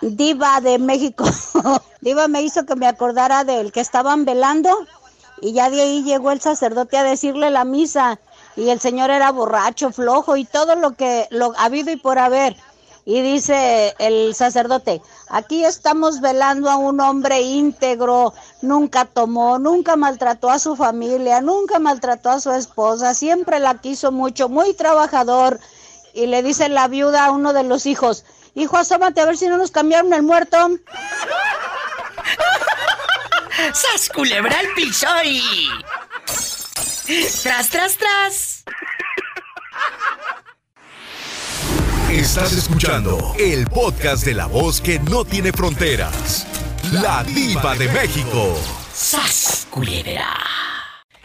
Diva de México. Diva me hizo que me acordara del que estaban velando y ya de ahí llegó el sacerdote a decirle la misa y el señor era borracho, flojo y todo lo que lo ha habido y por haber. Y dice el sacerdote, aquí estamos velando a un hombre íntegro, nunca tomó, nunca maltrató a su familia, nunca maltrató a su esposa, siempre la quiso mucho, muy trabajador. Y le dice la viuda a uno de los hijos, hijo, asómate a ver si no nos cambiaron el muerto. ¡Sas culebra al piso y... ¡Tras, tras, tras! Estás escuchando el podcast de la voz que no tiene fronteras. La diva de México. ¡Sas culebra!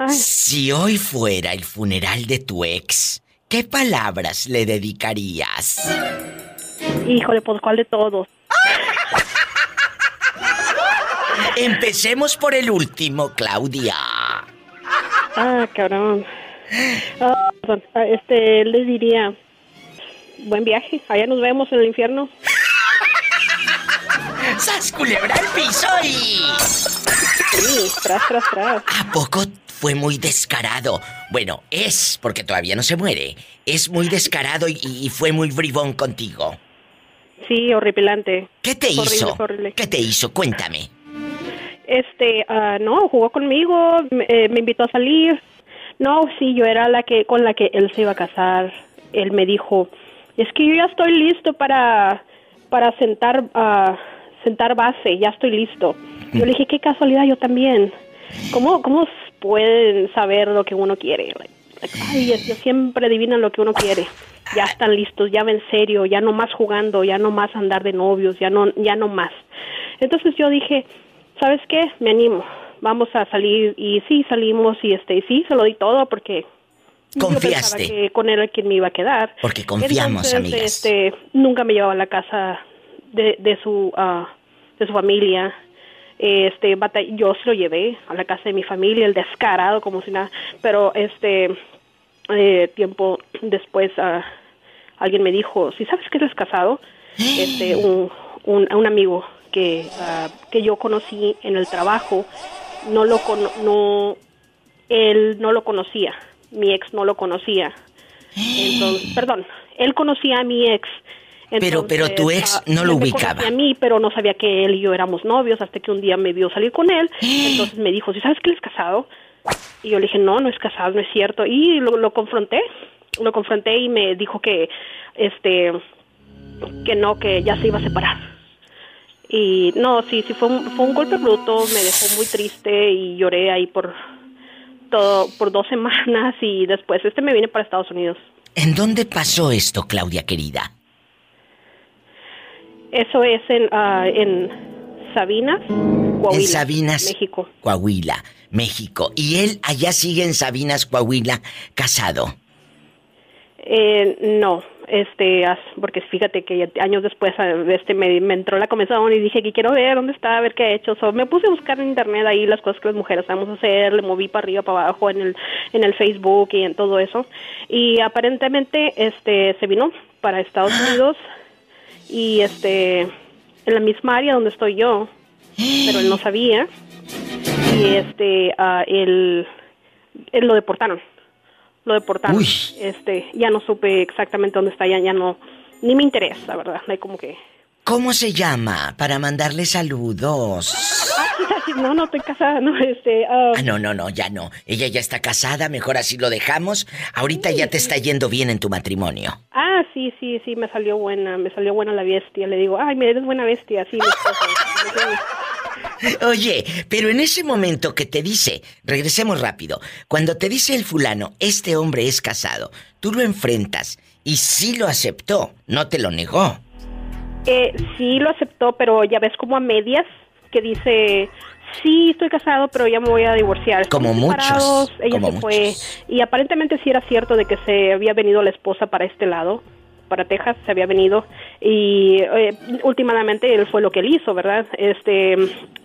Si hoy fuera el funeral de tu ex, ¿qué palabras le dedicarías? Híjole, pues ¿cuál de todos? Empecemos por el último, Claudia. Ah, cabrón. Ah, perdón. Ah, este, les diría, buen viaje, allá nos vemos en el infierno. ¡Sas culebra el piso y... Sí, tras, tras, tras. ¿A poco fue muy descarado? Bueno, es, porque todavía no se muere, es muy descarado y, y fue muy bribón contigo. Sí, horripilante. ¿Qué te Horrible, hizo? horrible. ¿Qué te hizo? Cuéntame. Este, ah, no, jugó conmigo, me, eh, me invitó a salir. No, sí, yo era la que con la que él se iba a casar. Él me dijo, es que yo ya estoy listo para para sentar ah, sentar base, ya estoy listo. Yo le dije, qué casualidad, yo también. ¿Cómo cómo pueden saber lo que uno quiere? Like, ay, ellos siempre adivinan lo que uno quiere. Ya están listos, ya ven serio, ya no más jugando, ya no más andar de novios, ya no ya no más. Entonces yo dije, ¿sabes qué? Me animo. Vamos a salir y sí salimos y este y sí se lo di todo porque Confiaste. que con él quien me iba a quedar. Porque confiamos, Entonces, amigas. Este, nunca me llevaba a la casa de, de su ah, de su familia. Este, yo se lo llevé a la casa de mi familia, el descarado como si nada, pero este eh, tiempo después ah, alguien me dijo, si sabes que eres casado, este un, un, un amigo que ah, que yo conocí en el trabajo no lo cono- no él no lo conocía, mi ex no lo conocía. Entonces, perdón, él conocía a mi ex. Pero- pero tu ex ah, no lo ubicaba. A mí, pero no sabía que él y yo éramos novios hasta que un día me vio salir con él. Entonces me dijo, ¿sí sabes que él es casado? Y yo le dije, no, no es casado, no es cierto. Y lo, lo confronté, lo confronté y me dijo que, este, que no, que ya se iba a separar. Y no, sí, sí, fue un, fue un golpe bruto, me dejó muy triste y lloré ahí por todo, por dos semanas y después este me vine para Estados Unidos. ¿En dónde pasó esto, Claudia querida? Eso es en, ah, en Sabinas, Coahuila, en Sabinas, México. Coahuila, México. Y él allá sigue en Sabinas, Coahuila, casado. Eh, no, este, porque fíjate que años después ah, este me, me entró la comezón y dije que quiero ver dónde está, a ver qué ha hecho. So, me puse a buscar en internet ahí las cosas que las mujeres vamos a hacer, le moví para arriba, para abajo en el en el Facebook y en todo eso. Y aparentemente este se vino para Estados Unidos y este en la misma área donde estoy yo, pero él no sabía. Y este ah, él, él lo deportaron lo deportaron. Uy. Este, ya no supe exactamente dónde está, ya, ya no, ni me interesa, la verdad. Hay como que, ¿Cómo se llama? Para mandarle saludos. no, no estoy casada, no, este, ah, Ah, no, no, no, ya no. Ella ya está casada, mejor así lo dejamos. Ahorita ya te está yendo bien en tu matrimonio. ah, sí, sí, sí, me salió buena, me salió buena la bestia. Le digo, ay, me eres buena bestia, sí, esposo. Oye, pero en ese momento que te dice, regresemos rápido, cuando te dice el fulano, este hombre es casado, tú lo enfrentas y sí lo aceptó, no te lo negó. Eh, sí lo aceptó, pero ya ves como a medias que dice, sí, estoy casado, pero ya me voy a divorciar. Como muchos, Ella como se fue y aparentemente sí era cierto de que se había venido la esposa para este lado, para Texas, se había venido y eh, últimamente él fue lo que él hizo, ¿verdad? Este,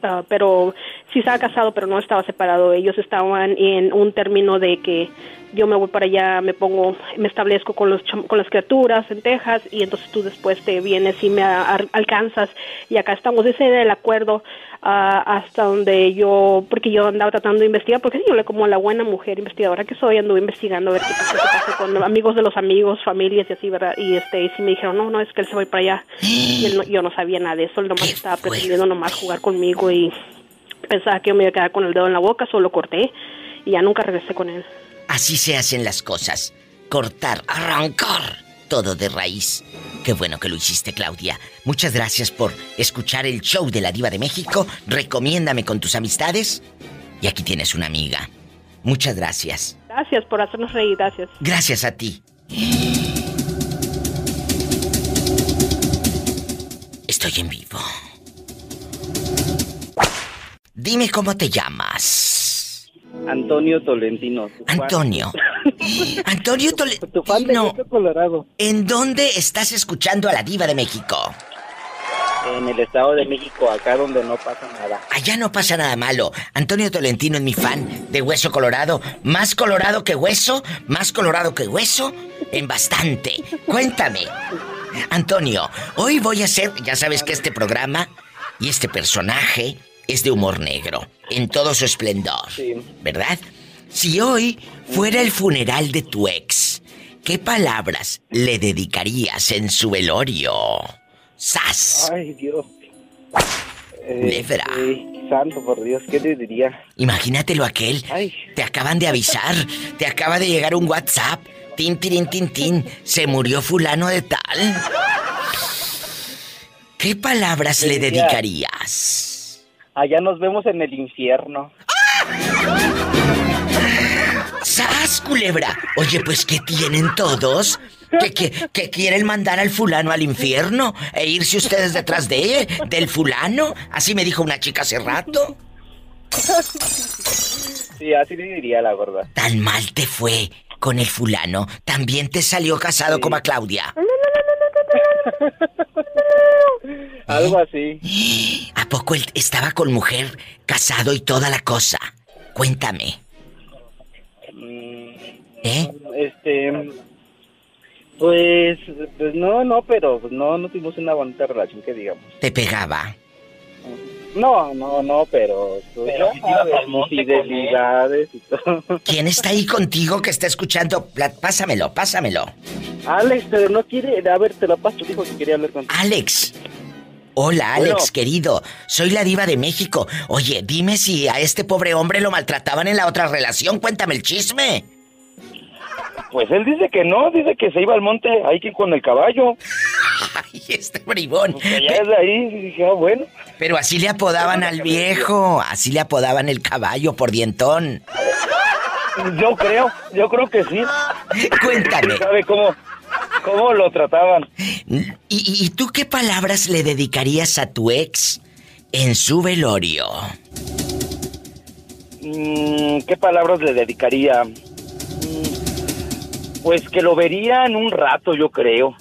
ah, pero sí estaba casado, pero no estaba separado. Ellos estaban en un término de que yo me voy para allá, me pongo, me establezco con los con las criaturas en Texas y entonces tú después te vienes y me alcanzas y acá estamos ese era el acuerdo ah, hasta donde yo porque yo andaba tratando de investigar porque yo le como la buena mujer investigadora que soy anduve investigando a ver qué pasa, qué pasa con amigos de los amigos, familias y así, ¿verdad? Y este y sí me dijeron, "No, no, es que él se va para allá." Y yo no sabía nada de eso, él nomás estaba pretendiendo nomás jugar conmigo y pensaba que yo me iba a quedar con el dedo en la boca, solo corté y ya nunca regresé con él. Así se hacen las cosas. Cortar, arrancar todo de raíz. Qué bueno que lo hiciste, Claudia. Muchas gracias por escuchar el show de la Diva de México. Recomiéndame con tus amistades. Y aquí tienes una amiga. Muchas gracias. Gracias por hacernos reír, gracias. Gracias a ti. Estoy en vivo. Dime cómo te llamas. Antonio Tolentino. Antonio. Antonio Tolentino. Colorado. ¿En dónde estás escuchando a la diva de México? En el Estado de México, acá donde no pasa nada. Allá no pasa nada malo. Antonio Tolentino es mi fan de Hueso Colorado. Más colorado que hueso, más colorado que hueso, en bastante. Cuéntame. Antonio, hoy voy a hacer, ya sabes que este programa y este personaje es de humor negro, en todo su esplendor. ¿Verdad? Si hoy fuera el funeral de tu ex, ¿qué palabras le dedicarías en su velorio? ¡Sas! Ay, Dios. Eh, santo, por Dios, ¿qué te diría? Imagínatelo aquel. Te acaban de avisar, te acaba de llegar un WhatsApp. Tin, tin, tin, tin. Se murió fulano de tal. ¿Qué palabras le dedicarías? Allá nos vemos en el infierno. ¡Sas, culebra! Oye, pues, ¿qué tienen todos? ¿Que, quieren mandar al fulano al infierno? ¿E irse ustedes detrás de él? ¿Del fulano? Así me dijo una chica hace rato. Sí, así le diría la gorda. Tan mal te fue con el fulano. También te salió casado como a Claudia. Algo así. ¿A poco él estaba con mujer, casado y toda la cosa? Cuéntame. Mm, ¿Eh? Este. Pues, pues no, no, pero no, no tuvimos una bonita relación que digamos. ¿Te pegaba? No, no, no, pero, pero infidelidades y todo. ¿Quién está ahí contigo que está escuchando? Pásamelo, pásamelo. Alex, pero no quiere. A ver, te lo paso, dijo que quería hablar contigo. Alex. Hola, Alex, querido. Soy la diva de México. Oye, dime si a este pobre hombre lo maltrataban en la otra relación. Cuéntame el chisme. Pues él dice que no, dice que se iba al monte ahí con el caballo. Ay, este bribón. Pues allá de ahí, dije, ah, bueno. Pero así le apodaban al viejo, así le apodaban el caballo por dientón. Yo creo, yo creo que sí. Cuéntame. ¿Sabe cómo, cómo lo trataban? ¿Y, tú qué palabras le dedicarías a tu ex en su velorio? Mm, ¿Qué palabras le dedicaría? Pues que lo vería en un rato, yo creo.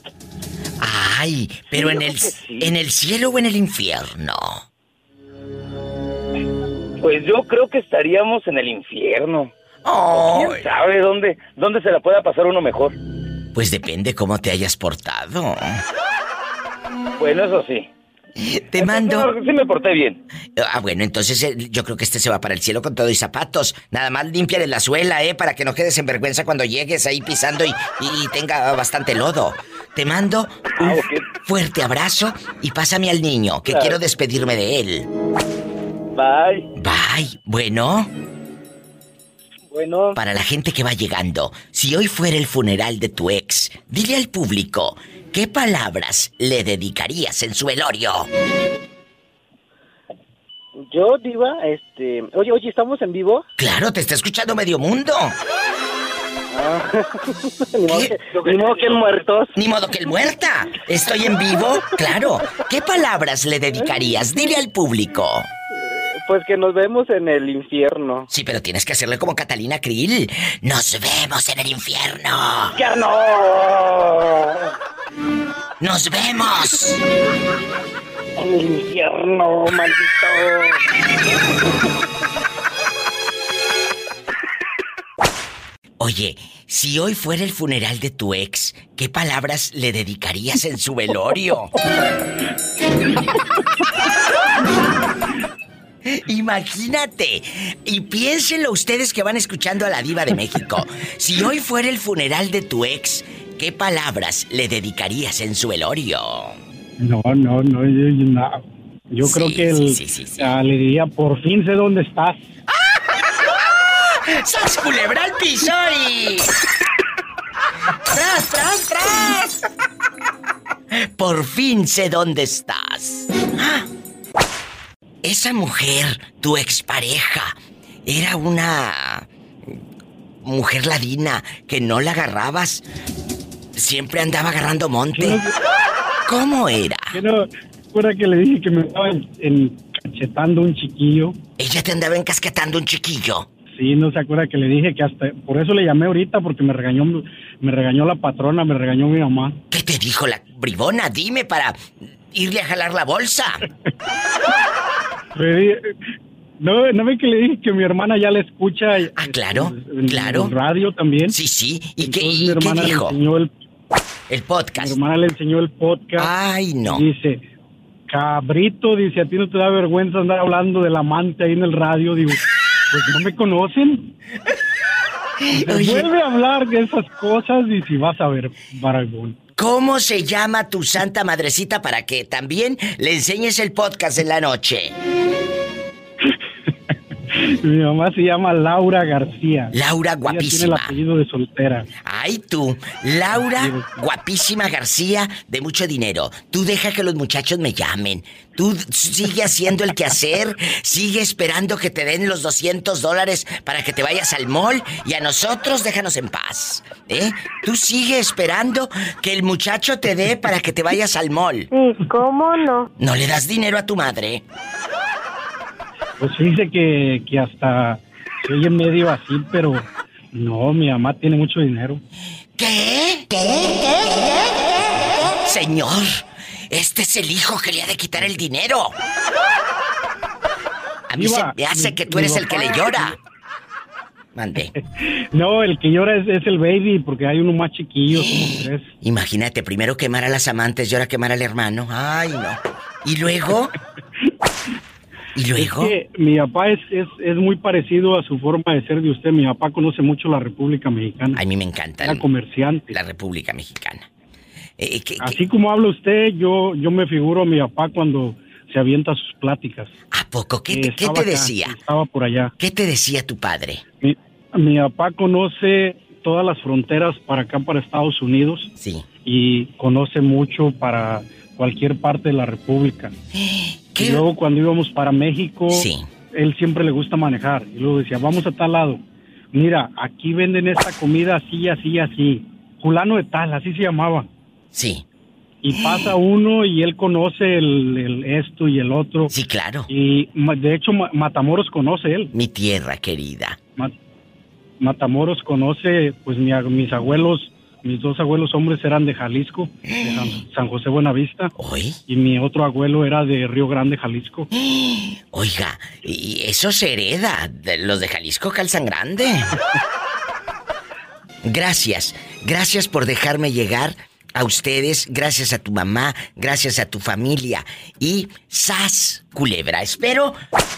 Ay, pero en el, en el cielo o en el infierno. Pues yo creo que estaríamos en el infierno. ¿Quién sabe dónde, dónde se la pueda pasar uno mejor? Pues depende cómo te hayas portado. Bueno, eso sí. Te mando. Sí me porté bien. Ah, bueno, entonces eh, yo creo que este se va para el cielo con todo y zapatos. Nada más limpia de la suela, ¿eh? Para que no quedes en vergüenza cuando llegues ahí pisando y, tenga bastante lodo. Te mando un ah, fuerte abrazo y pásame al niño, que quiero despedirme de él. Bye. Bye. Bueno. Bueno. Para la gente que va llegando, si hoy fuera el funeral de tu ex, dile al público, ¿qué palabras le dedicarías en su velorio? Yo, Diva, este. Oye, oye, ¿estamos en vivo? Claro, te está escuchando medio mundo. Ah. ni, modo que, ni modo que el muertos. Ni modo que el muerta. Estoy en vivo, claro. ¿Qué palabras le dedicarías? Dile al público. Pues que nos vemos en el infierno. Sí, pero tienes que hacerle como Catalina Krill. Nos vemos en el infierno. no! ¡Nos vemos! en el infierno, maldito. Oye, si hoy fuera el funeral de tu ex, ¿qué palabras le dedicarías en su velorio? Imagínate. Y piénsenlo ustedes que van escuchando a la diva de México. Si hoy fuera el funeral de tu ex, ¿qué palabras le dedicarías en su velorio? No, no, no, yo, no. Yo Sí, creo que el, sí, sí, sí, sí. ah, le diría, por fin sé dónde estás. ¡Sas culebra al piso y... ¡Tras, tras, tras! Por fin sé dónde estás. Esa mujer, tu expareja, era una mujer ladina que no la agarrabas. Siempre andaba agarrando monte. ¿Cómo era? No, fuera que le dije que me estaba encachetando un chiquillo. Ella te andaba encasquetando un chiquillo. Sí, no se acuerda que le dije que hasta por eso le llamé ahorita porque me regañó me regañó la patrona, me regañó mi mamá. ¿Qué te dijo la bribona? Dime para irle a jalar la bolsa. Le no, no ve que le dije que mi hermana ya la escucha Ah, claro, en, claro. en radio también. Sí, sí. ¿Y qué, y mi qué hermana le dijo? enseñó el El mi podcast. hermana le enseñó el podcast. Ay, no. Dice, cabrito, dice, a ti no te da vergüenza andar hablando del amante ahí en el radio. Digo, pues no me conocen. Oye. Vuelve a hablar de esas cosas y si vas a ver, Baragón. ¿Cómo se llama tu santa madrecita para que también le enseñes el podcast en la noche? Mi mamá se llama Laura García. Laura Ella tiene el guapísima. apellido de soltera. Ay, tú, Laura guapísima García de mucho dinero. Tú deja que los muchachos me llamen. Tú sigue haciendo el quehacer, sigue esperando que te den los 200 dólares para que te vayas al mall y a nosotros déjanos en paz. ¿Eh? Tú sigue esperando que el muchacho te dé para que te vayas al mall. Sí, ¿cómo no? ¿No le das dinero a tu madre? Pues dice que, que hasta se oye medio así, pero no, mi mamá tiene mucho dinero. ¿Qué? Señor, este es el hijo que le ha de quitar el dinero. A mí se me hace mi- que tú eres el que le llora. Mande. No, el que llora es, es el baby, porque hay uno más chiquillo, somos tres. Imagínate, primero quemar a las amantes y ahora quemar al hermano. Ay, no. ¿Y luego? ¿Y luego? Es que mi papá es, es, es muy parecido a su forma de ser de usted. Mi papá conoce mucho la República Mexicana. A mí me encanta Era comerciante. la República Mexicana. Eh, eh, ¿qué- qué- Así como habla usted, yo, yo me figuro a mi papá cuando se avienta sus pláticas. ¿A poco? ¿Qué te, qué estaba te acá, decía? Estaba por allá. ¿Qué te decía tu padre? Mi, mi papá conoce todas las fronteras para acá, para Estados Unidos, Sí. y conoce mucho para cualquier parte de la República. Y luego cuando íbamos para México, Sí. él siempre le gusta manejar. Y luego decía, vamos a tal lado. Mira, aquí venden esta comida así, así, así. Fulano de tal, así se llamaba. Sí. Y pasa uno y él conoce el, el esto y el otro. Sí, claro. Y de hecho Ma- Matamoros conoce él. Mi tierra querida. Ma- Matamoros conoce, pues mi mis abuelos, mis dos abuelos hombres eran de Jalisco, de San, San José Buenavista. ¿Hoy? Y mi otro abuelo era de Río Grande, Jalisco. Oiga, y eso se hereda. Los de Jalisco calzan grande. Gracias, gracias por dejarme llegar a ustedes, gracias a tu mamá, gracias a tu familia y sas, culebra. Espero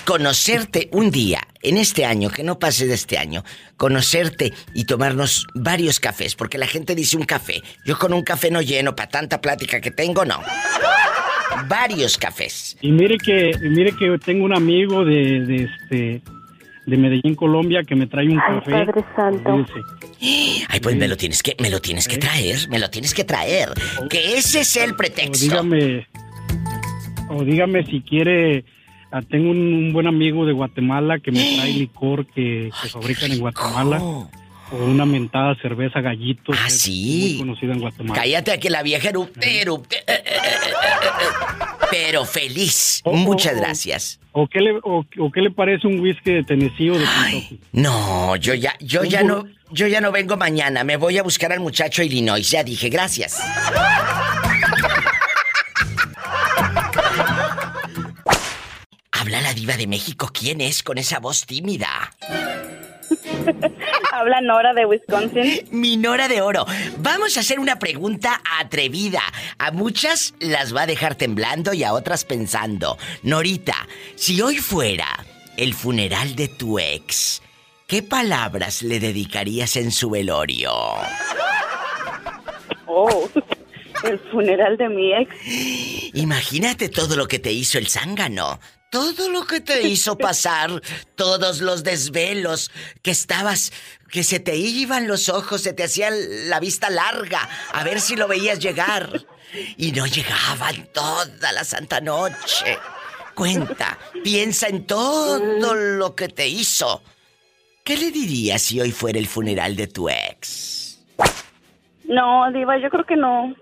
conocerte un día, en este año, que no pase de este año, conocerte y tomarnos varios cafés, porque la gente dice un café. Yo con un café no lleno, para tanta plática que tengo, no. Varios cafés. Y mire que, mire que tengo un amigo de este de Medellín, Colombia, que me trae un Ay, café. Padre Santo. Ay, pues me lo tienes que, me lo tienes que traer, me lo tienes que traer. Que ese es el o pretexto. dígame, o dígame si quiere. ah, tengo un, un buen amigo de Guatemala que me trae licor que, que Ay, fabrican en Guatemala. O una mentada cerveza gallito. Ah, que es sí. Muy conocida en Guatemala. Cállate que la vieja erupte, erupte. Pero feliz. Muchas gracias. ¿O qué, le, o, qué le parece un whisky de Tennessee o de Ay, no, yo ya, yo ya no, yo ya no vengo mañana. Me voy a buscar al muchacho Illinois. Ya dije, gracias. Habla la diva de México. ¿Quién es con esa voz tímida? Habla Nora de Wisconsin. Mi Nora de Oro. Vamos a hacer una pregunta atrevida. A muchas las va a dejar temblando y a otras pensando. Norita, si hoy fuera el funeral de tu ex, ¿qué palabras le dedicarías en su velorio? Oh, el funeral de mi ex. Imagínate todo lo que te hizo el zángano. Todo lo que te hizo pasar, todos los desvelos, que estabas, que se te iban los ojos, se te hacía la vista larga, a ver si lo veías llegar. Y no llegaban toda la santa noche. Cuenta, piensa en todo lo que te hizo. ¿Qué le dirías si hoy fuera el funeral de tu ex? No, Diva, yo creo que no.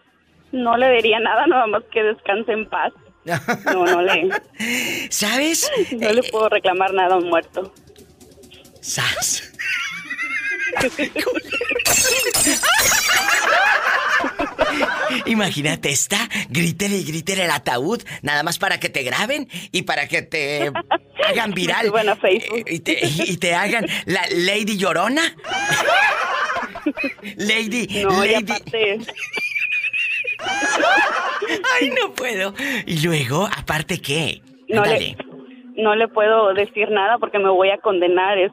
No le diría nada, nada más que descanse en paz. No, no le. ¿Sabes? No le puedo reclamar nada a un muerto. ¿Sas? Imagínate esta, grítele y grítele el ataúd, nada más para que te graben y para que te hagan viral. Bueno, Facebook. Y te, y te hagan la Lady Llorona. Lady, No, y Lady. aparte, Ay, no puedo. Y luego, aparte qué? no le, no le puedo decir nada porque me voy a condenar. Es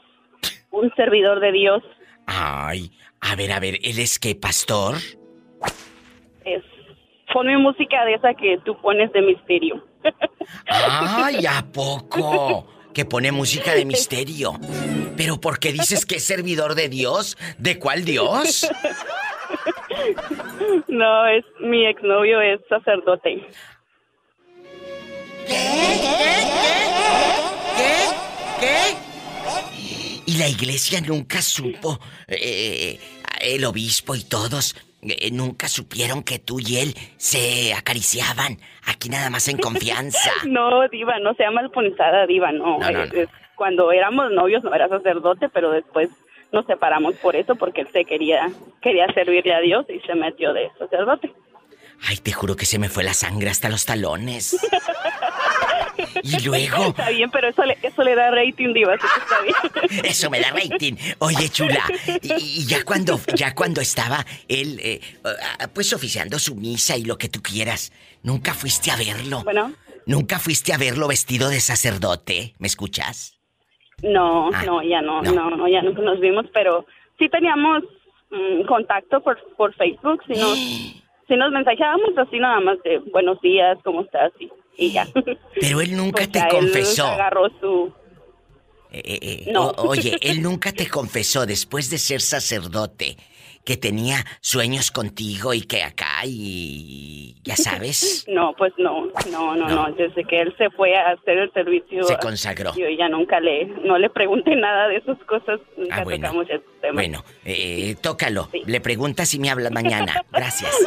un servidor de Dios. Ay, a ver, a ver, ¿él es qué, pastor? Es ponme música de esa que tú pones de misterio. Ay, ¿a poco? Que pone música de misterio. Pero ¿por qué dices que es servidor de Dios? ¿De cuál Dios? No, es mi exnovio es sacerdote. ¿Qué? ¿Qué? Y la iglesia nunca supo, eh, el obispo y todos, eh, nunca supieron que tú y él se acariciaban, aquí nada más en confianza. No, diva, no sea malpunzada, diva, no. No, no, Es- no. es- cuando éramos novios no era sacerdote, pero después nos separamos por eso, porque él se quería, quería servirle a Dios y se metió de sacerdote. Ay, te juro que se me fue la sangre hasta los talones. Y luego, Está bien, pero eso le, eso le da rating, diva, así que está bien. Eso me da rating. Oye, chula, y, y ya cuando ya cuando estaba él, eh, ah, pues oficiando su misa y lo que tú quieras, nunca fuiste a verlo. Bueno. Nunca fuiste a verlo vestido de sacerdote. ¿Me escuchas? No, Ah, no, ya no, no. no, ya nunca nos vimos, pero sí teníamos mm, contacto por, por Facebook, sí nos, sí nos mensajeábamos así nada más de buenos días, ¿cómo estás? Y, y ya. Pero él nunca Pues te ya él confesó. agarró su... Eh, eh, eh, No. o- oye, él nunca te confesó después de ser sacerdote que tenía sueños contigo y que acá y ya sabes. No, pues no, no, no, No. no, desde que él se fue a hacer el servicio... Se consagró. Yo ya nunca le, no le pregunté nada de esas cosas, nunca Ah, bueno. tocamos esos temas. Bueno, eh, tócalo. Sí. Le preguntas si me hablas mañana. Gracias.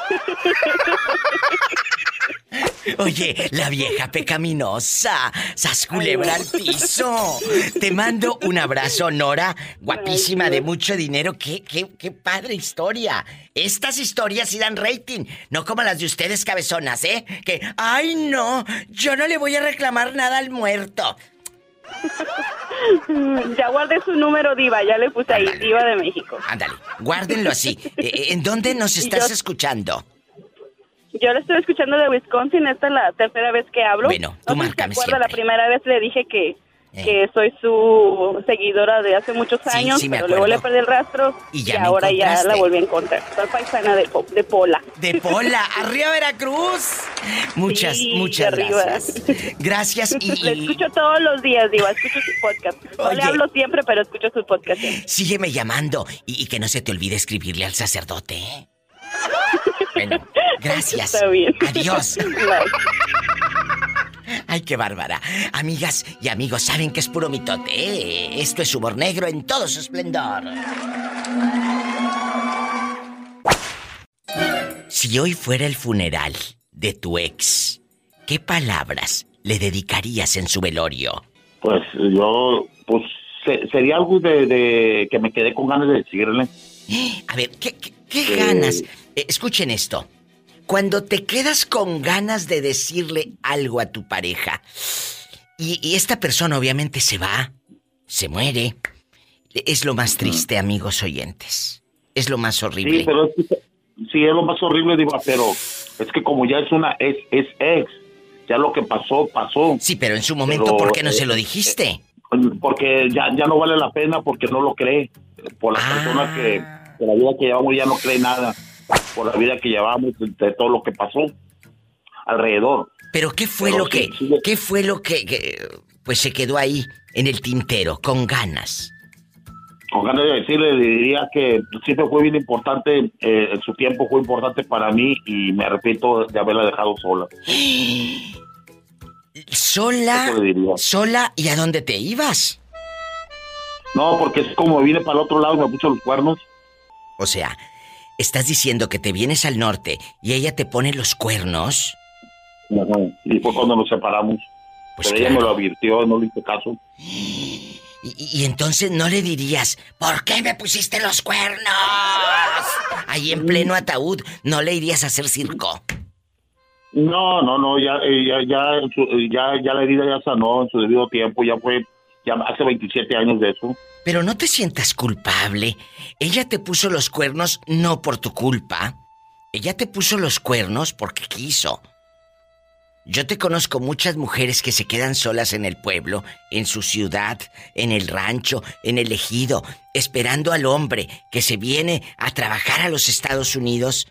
Oye, la vieja pecaminosa. Sas culebra al piso. Te mando un abrazo, Nora. Guapísima, de mucho dinero. Qué, qué, qué padre historia. Estas historias sí dan rating. No como las de ustedes, cabezonas, ¿eh? Que, ay, no. Yo no le voy a reclamar nada al muerto. Ya guardé su número, Diva, ya le puse ahí, Ándale. Diva de México. Ándale, guárdenlo así. Eh, ¿En dónde nos estás yo- escuchando? Yo lo estoy escuchando de Wisconsin, esta es la tercera vez que hablo. Bueno, tú no sé si acuerda, la primera vez le dije que, Eh. que soy su seguidora de hace muchos Sí, años, sí me pero luego le acuerdo. perdí el rastro Y y, ya me ahora ya la volví a encontrar. Soy paisana de, de Pola. De Pola, arriba Veracruz. Muchas, Sí, muchas gracias. Gracias y, Le y escucho todos los días, Diva, escucho su podcast. No Oye. le hablo siempre, pero escucho su podcast. sígueme llamando y, y que no se te olvide escribirle al sacerdote. ¿eh? Bueno, gracias. Está bien. Adiós. Bye. Ay, qué bárbara. Amigas y amigos, saben que es puro mitote. ¿eh? Esto es humor negro en todo su esplendor. Si hoy fuera el funeral de tu ex, ¿qué palabras le dedicarías en su velorio? Pues yo, pues se- sería algo de, de que me quedé con ganas de decirle. A ver, ¿qué, qué- qué Eh. ganas? Eh, escuchen esto. Cuando te quedas con ganas de decirle algo a tu pareja, Y, y esta persona obviamente se va, se muere. Es lo más triste, amigos oyentes. Es lo más horrible. Sí, pero es, sí, es lo más horrible, Diva, pero es que como ya es una, es, es ex, ya lo que pasó, pasó. Sí, pero en su momento, Pero, ¿por qué no eh, se lo dijiste? Porque ya, ya no vale la pena porque no lo cree. Por la Ah. persona que, por la vida que llevamos ya no cree nada. Por la vida que llevamos, de, todo lo que pasó alrededor. Pero ¿qué fue Pero lo sí, que, sí, qué fue lo que, que, pues se quedó ahí en el tintero, con ganas? Con ganas de decirle, le diría que siempre fue bien importante, eh, en su tiempo fue importante para mí y me arrepiento de haberla dejado sola. Sola, sola, ¿y a dónde te ibas? No, porque es como vine para el otro lado y me puso los cuernos. O sea, estás diciendo que te vienes al norte y ella te pone los cuernos. Ajá. Y fue cuando nos separamos. Pues Pero ella me claro. lo advirtió, no le hice caso. Y, y- entonces no le dirías, ¿por qué me pusiste los cuernos? Ahí en pleno ataúd, no le irías a hacer circo. No, no, no, ya, eh, ya, ya, ya, ya la herida ya sanó en su debido tiempo, ya fue, ya hace 27 años de eso. Pero no te sientas culpable. Ella te puso los cuernos no por tu culpa. Ella te puso los cuernos porque quiso. Yo te conozco muchas mujeres que se quedan solas en el pueblo, en su ciudad, en el rancho, en el ejido, esperando al hombre que se viene a trabajar a los Estados Unidos.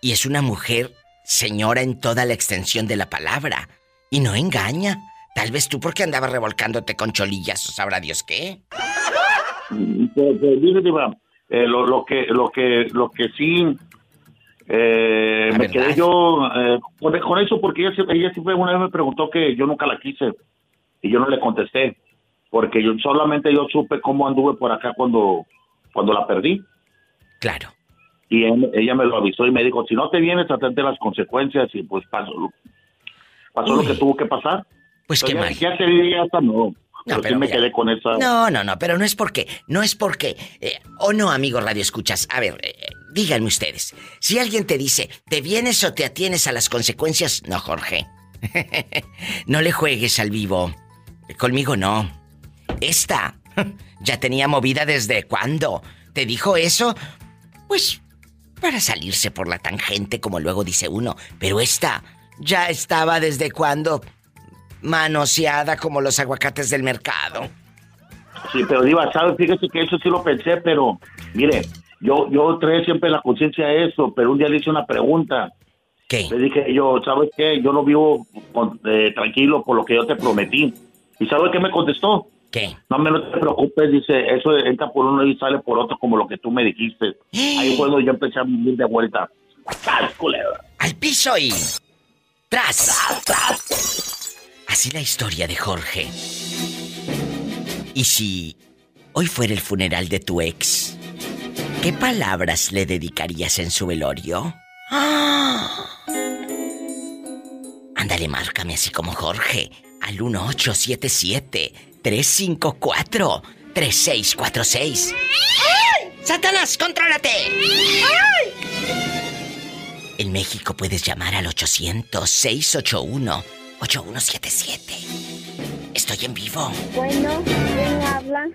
Y es una mujer señora en toda la extensión de la palabra. Y no engaña. Tal vez tú porque andabas revolcándote con cholillas o sabrá Dios qué. Pero, pero, dice, Diva, eh, lo, lo que, lo que, lo que sí, eh, me verdad. quedé yo eh, con, con eso porque ella, ella siempre una vez me preguntó que yo nunca la quise y yo no le contesté porque yo solamente yo supe cómo anduve por acá cuando, cuando la perdí. Claro. y él- ella me lo avisó y me dijo, si no te vienes, atente a las consecuencias y pues pasó, pasó Uy. lo que tuvo que pasar. Pues qué mal. ya se diría hasta no. pero sí pero me mira. quedé con esa... No, no, no, pero no es porque, no es porque, eh, o no, amigo Radio Escuchas. A ver, eh, díganme ustedes, si alguien te dice, ¿te vienes o te atienes a las consecuencias? No, Jorge. no le juegues al vivo. Conmigo no. Esta ya tenía movida desde cuándo. ¿Te dijo eso? Pues para salirse por la tangente, como luego dice uno. Pero esta ya estaba desde cuándo manoseada como los aguacates del mercado. Sí, pero Diva, ¿sabes? Fíjese que eso sí lo pensé, pero mire, yo, yo traía siempre la conciencia eso, pero un día le hice una pregunta. ¿Qué? Le dije yo, ¿sabes qué? Yo no vivo con- eh, tranquilo por lo que yo te prometí. ¿Y sabes qué me contestó? ¿Qué? No me no te preocupes, dice, eso entra por uno y sale por otro como lo que tú me dijiste. Ahí fue donde yo empecé a vivir de vuelta. Al piso y. ¡Tras! Así la historia de Jorge. Y si hoy fuera el funeral de tu ex, ¿qué palabras le dedicarías en su velorio? ¡Ah! Ándale, márcame así como Jorge al 1877-354-3646. ¡Satanás, contrólate! En México puedes llamar al 800-681-8177. Estoy en vivo. Bueno, ¿quién habla?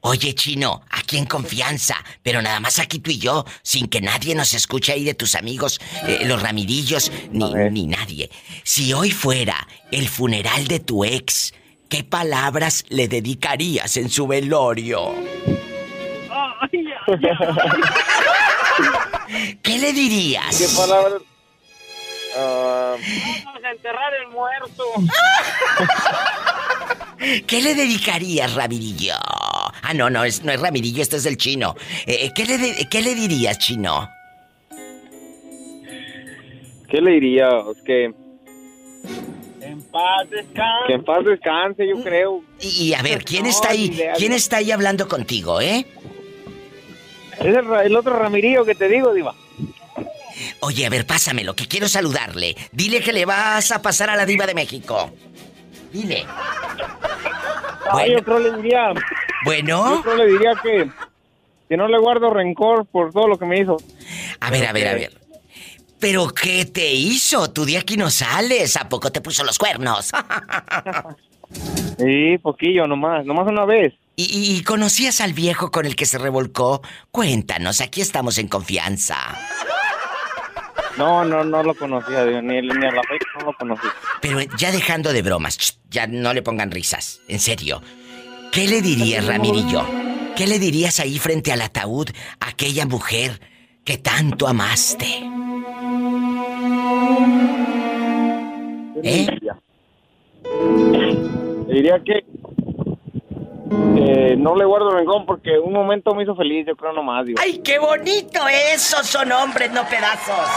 Oye, chino, aquí en confianza, pero nada más aquí tú y yo, sin que nadie nos escuche ahí de tus amigos, eh, los ramirillos, ni, ni nadie. Si hoy fuera el funeral de tu ex, ¿qué palabras le dedicarías en su velorio? ¿Qué le dirías? ¿Qué palabras? Ah, Vamos a enterrar el muerto. ¿Qué le dedicarías, Ramirillo? Ah, no, no, es, no es Ramirillo, este es el chino. Eh, ¿qué, le de- ¿Qué le dirías, chino? ¿Qué le diría? Es que, En paz descanse. que en paz descanse, yo creo. Y, y a ver, ¿quién No, está ahí? idea, ¿Quién está ahí hablando contigo, eh? Es el, el otro Ramirillo que te digo, Diva. Oye, a ver, pásamelo, que quiero saludarle. Dile que le vas a pasar a la diva de México. Dile. Ay, Bueno, otro le diría. bueno. Otro le diría que, que no le guardo rencor por todo lo que me hizo. A ver, a ver, a ver. ¿Pero qué te hizo? Tú de aquí no sales. ¿A poco te puso los cuernos? sí, poquillo, nomás. Nomás una vez. ¿Y, ¿Y, conocías al viejo con el que se revolcó? Cuéntanos, aquí estamos en confianza. No, no, no lo conocía, ni, ni a la fecha no lo conocí. Pero ya dejando de bromas, ya no le pongan risas, en serio. ¿Qué le dirías, Ramirillo? ¿Qué le dirías ahí frente al ataúd a aquella mujer que tanto amaste? ¿Eh? Le diría que eh, no le guardo rencón porque un momento me hizo feliz, yo creo nomás. Digo. ¡Ay, qué bonito! Esos son hombres, no pedazos.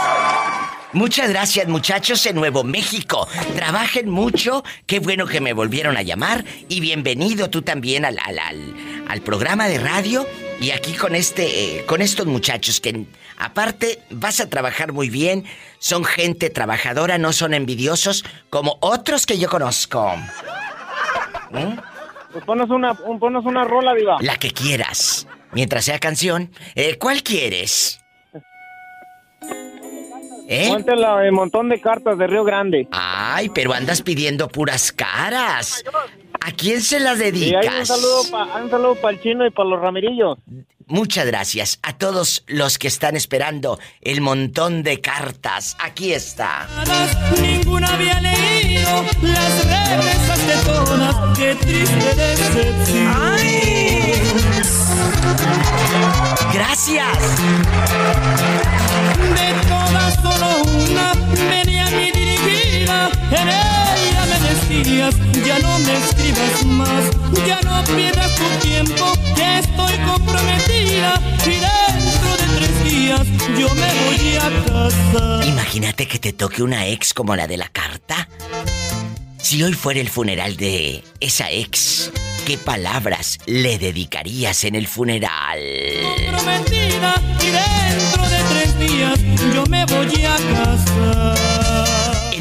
Muchas gracias, muchachos en Nuevo México. Trabajen mucho. Qué bueno que me volvieron a llamar. Y bienvenido tú también al, al, al, programa de radio. Y aquí con este, eh, con estos muchachos que aparte vas a trabajar muy bien. Son gente trabajadora, no son envidiosos como otros que yo conozco. ¿Mm? Pues ponos una, ponos una rola, viva. La que quieras. Mientras sea canción. Eh, ¿Cuál quieres? ¿Eh? Cuéntela el montón de cartas de Río Grande. Ay, pero andas pidiendo puras caras. ¿A quién se las dedicas? Hay un saludo para el chino y para los ramirillos. Muchas gracias a todos los que están esperando el montón de cartas. Aquí está. Ninguna había leído las regresas de todas. Qué triste decepción. ¡Ay! Gracias. De todas solo una venía mi dirigida. En ella me decías, ya no me escribas más, ya no pierdas tu tiempo, que estoy comprometida y dentro de tres días yo me voy a casa. Imagínate que te toque una ex como la de la carta. Si hoy fuera el funeral de esa ex, ¿qué palabras le dedicarías en el funeral? Comprometida y dentro de tres días yo me voy a casa.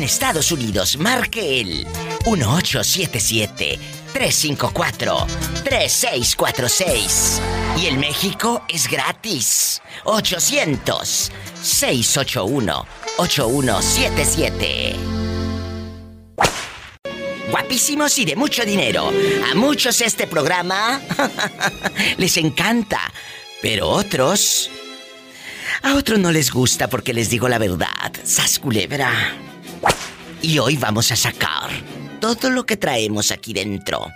En Estados Unidos, marque el 1877-354-3646. Y en México es gratis. 800-681-8177. Guapísimos y de mucho dinero. A muchos este programa les encanta. Pero otros... A otros no les gusta porque les digo la verdad. Sas culebra. Y hoy vamos a sacar todo lo que traemos aquí dentro.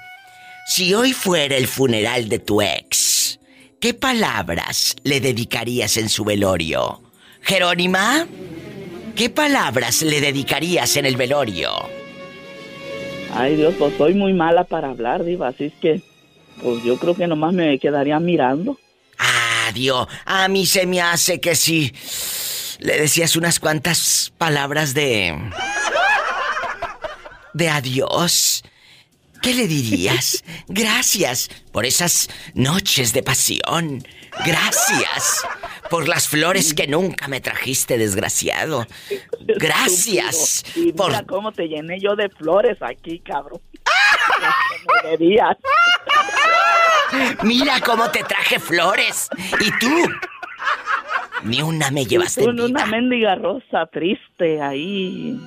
Si hoy fuera el funeral de tu ex, ¿qué palabras le dedicarías en su velorio? Jerónima, ¿qué palabras le dedicarías en el velorio? Ay Dios, pues soy muy mala para hablar, diva, así es que, pues yo creo que nomás me quedaría mirando. Adiós, a mí se me hace que sí. Le decías unas cuantas palabras de de adiós, ¿qué le dirías? Gracias por esas noches de pasión. Gracias por las flores que nunca me trajiste, desgraciado. Gracias y mira por cómo te llené yo de flores aquí, cabrón. Mira cómo te traje flores. ¿Y tú? Ni una me llevaste Con una mendiga rosa triste ahí,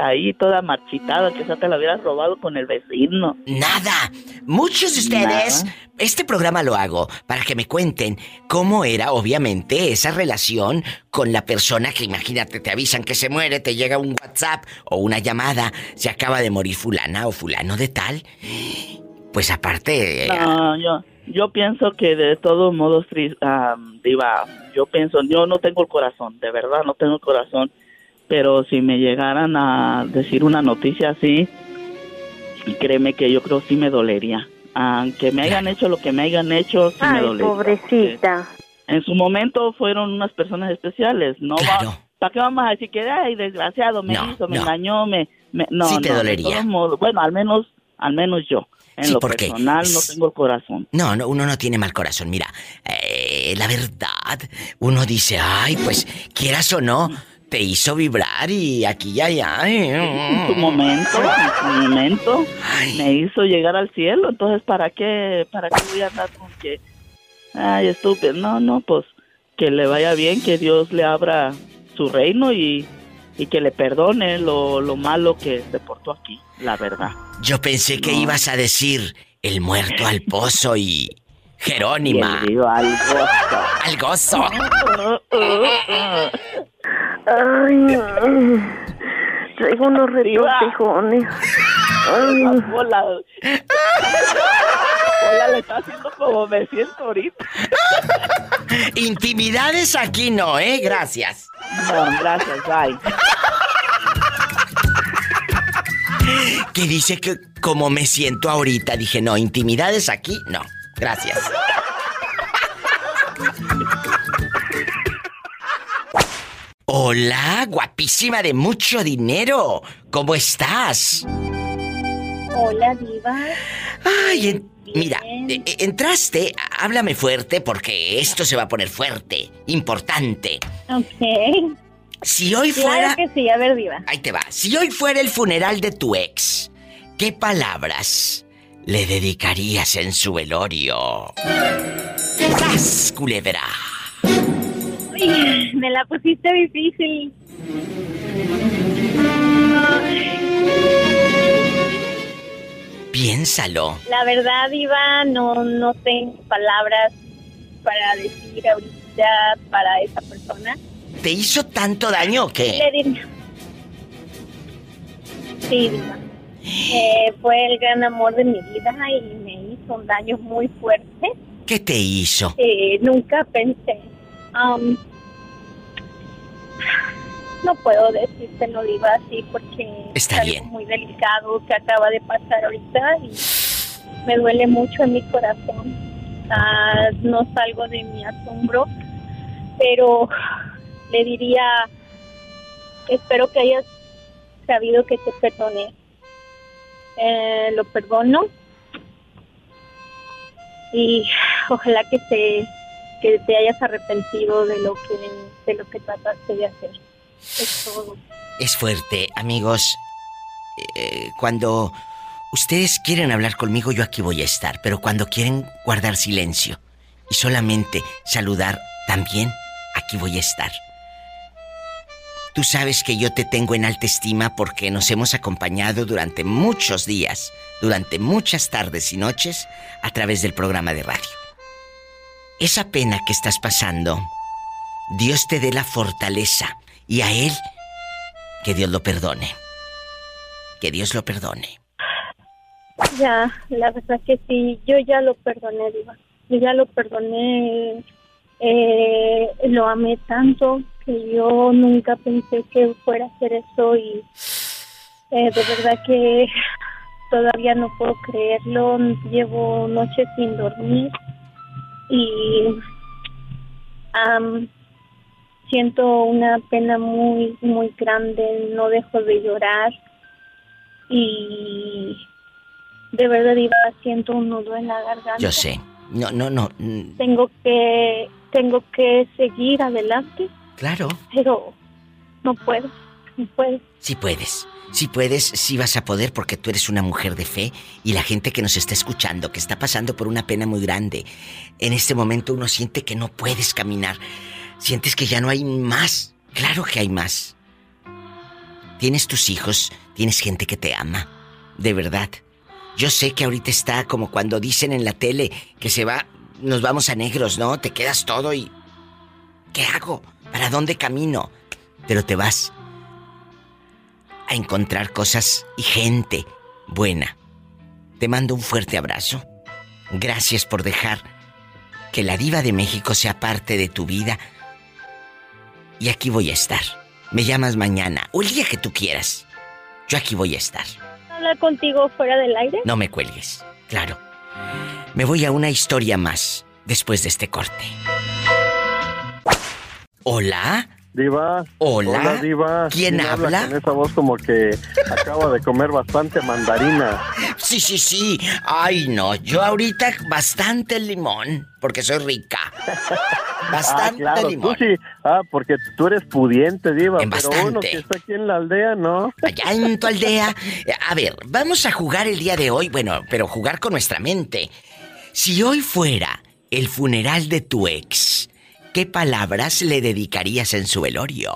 ahí toda marchitada, esa te la hubieras robado con el vecino. Nada. Muchos de ustedes, este programa lo hago para que me cuenten cómo era, obviamente, esa relación con la persona que, imagínate, te avisan que se muere, te llega un WhatsApp o una llamada, se acaba de morir fulana o fulano de tal. Pues aparte... No, yo yo pienso que de todos modos, um, Diva, yo pienso, yo no tengo el corazón, de verdad no tengo el corazón, pero si me llegaran a decir una noticia así, créeme que yo creo sí me dolería. Aunque me hayan hecho lo que me hayan hecho, sí me dolería. pobrecita. En su momento fueron unas personas especiales, ¿no? ¿Para qué vamos a decir que, ay, desgraciado, me hizo, me engañó, me... no, sí te dolería. bueno, al menos, al menos yo. En lo personal no tengo el corazón. No, no, uno no tiene mal corazón. Mira, eh, la verdad, uno dice, ay, pues quieras o no, te hizo vibrar y aquí ya, ya. En su momento, en su momento, me hizo llegar al cielo. Entonces, ¿para qué, para qué voy a andar con que, ay, estúpido? No, no, pues que le vaya bien, que Dios le abra su reino y, y que le perdone lo, lo malo que se portó aquí, la verdad. Yo pensé que ibas a decir el muerto al pozo y Jerónima. Y al gozo. Al gozo. Ay, traigo unos retortijones. Hola. Hola, le está haciendo como me siento ahorita. Intimidades aquí no, ¿eh? Gracias. No, gracias, bye. Que dice que como me siento ahorita, dije, no, intimidades aquí, no. Gracias. Hola, guapísima de mucho dinero. ¿Cómo estás? Hola, Diva. Ay, en- mira, e- e- entraste, háblame fuerte porque esto se va a poner fuerte, importante. Ok. Si hoy fuera... Claro que sí, a ver, Diva. Ahí te va. Si hoy fuera el funeral de tu ex, ¿qué palabras le dedicarías en su velorio? ¡Sas, culebra! Uy, me la pusiste difícil. Piénsalo. La verdad, Diva, no, no tengo palabras para decir ahorita para esa persona. ¿Te hizo tanto daño o qué? Le diría. Sí, Diva. Eh, fue el gran amor de mi vida y me hizo un daño muy fuerte. ¿Qué te hizo? Eh, nunca pensé. um, no puedo decírtelo, Diva, así porque Está es algo bien. muy delicado que acaba de pasar ahorita y me duele mucho en mi corazón. Ah, no salgo de mi asombro, pero le diría, espero que hayas sabido que te perdoné. Eh, lo perdono y ojalá que te que te hayas arrepentido de lo que de lo que trataste de hacer. Es fuerte, amigos. Eh, cuando ustedes quieren hablar conmigo, yo aquí voy a estar. Pero cuando quieren guardar silencio y solamente saludar, también aquí voy a estar. Tú sabes que yo te tengo en alta estima porque nos hemos acompañado durante muchos días, durante muchas tardes y noches, a través del programa de radio. Esa pena que estás pasando, Dios te dé la fortaleza y a Él que Dios lo perdone. Que Dios lo perdone. Ya, la verdad que sí, yo ya lo perdoné, Diva. Yo ya lo perdoné, eh, lo amé tanto que yo nunca pensé que fuera a hacer eso y eh, de verdad que todavía no puedo creerlo. Llevo noches sin dormir y am, siento una pena muy, muy grande. No dejo de llorar y de verdad Diva, siento un nudo en la garganta. Yo sé. No, no, no. Tengo que, tengo que seguir adelante, Claro. pero no puedo, no puedo. Sí puedes. Sí puedes, sí vas a poder porque tú eres una mujer de fe y la gente que nos está escuchando, que está pasando por una pena muy grande, en este momento uno siente que no puedes caminar. Sientes que ya no hay más. Claro que hay más. Tienes tus hijos, tienes gente que te ama. De verdad. Yo sé que ahorita está como cuando dicen en la tele que se va, nos vamos a negros, ¿no? Te quedas todo y... ¿Qué hago? ¿Para dónde camino? Pero te vas a encontrar cosas y gente buena. Te mando un fuerte abrazo. Gracias por dejar que la diva de México sea parte de tu vida. Y aquí voy a estar. Me llamas mañana o el día que tú quieras. Yo aquí voy a estar. ¿Hablar contigo fuera del aire? No me cuelgues. Claro. Me voy a una historia más después de este corte. ¿Hola? Diva. Hola. Diva. ¿Quién habla? Con esa voz como que acaba de comer bastante mandarina. Sí, sí, sí. Ay, no. Yo ahorita bastante limón, porque soy rica. Bastante ah, claro, limón. Tú sí. Ah, porque tú eres pudiente, Diva. En pero bastante. uno que está aquí en la aldea, ¿no? Allá en tu aldea. A ver, vamos a jugar el día de hoy. Bueno, pero jugar con nuestra mente. Si hoy fuera el funeral de tu ex, ¿qué palabras le dedicarías en su velorio?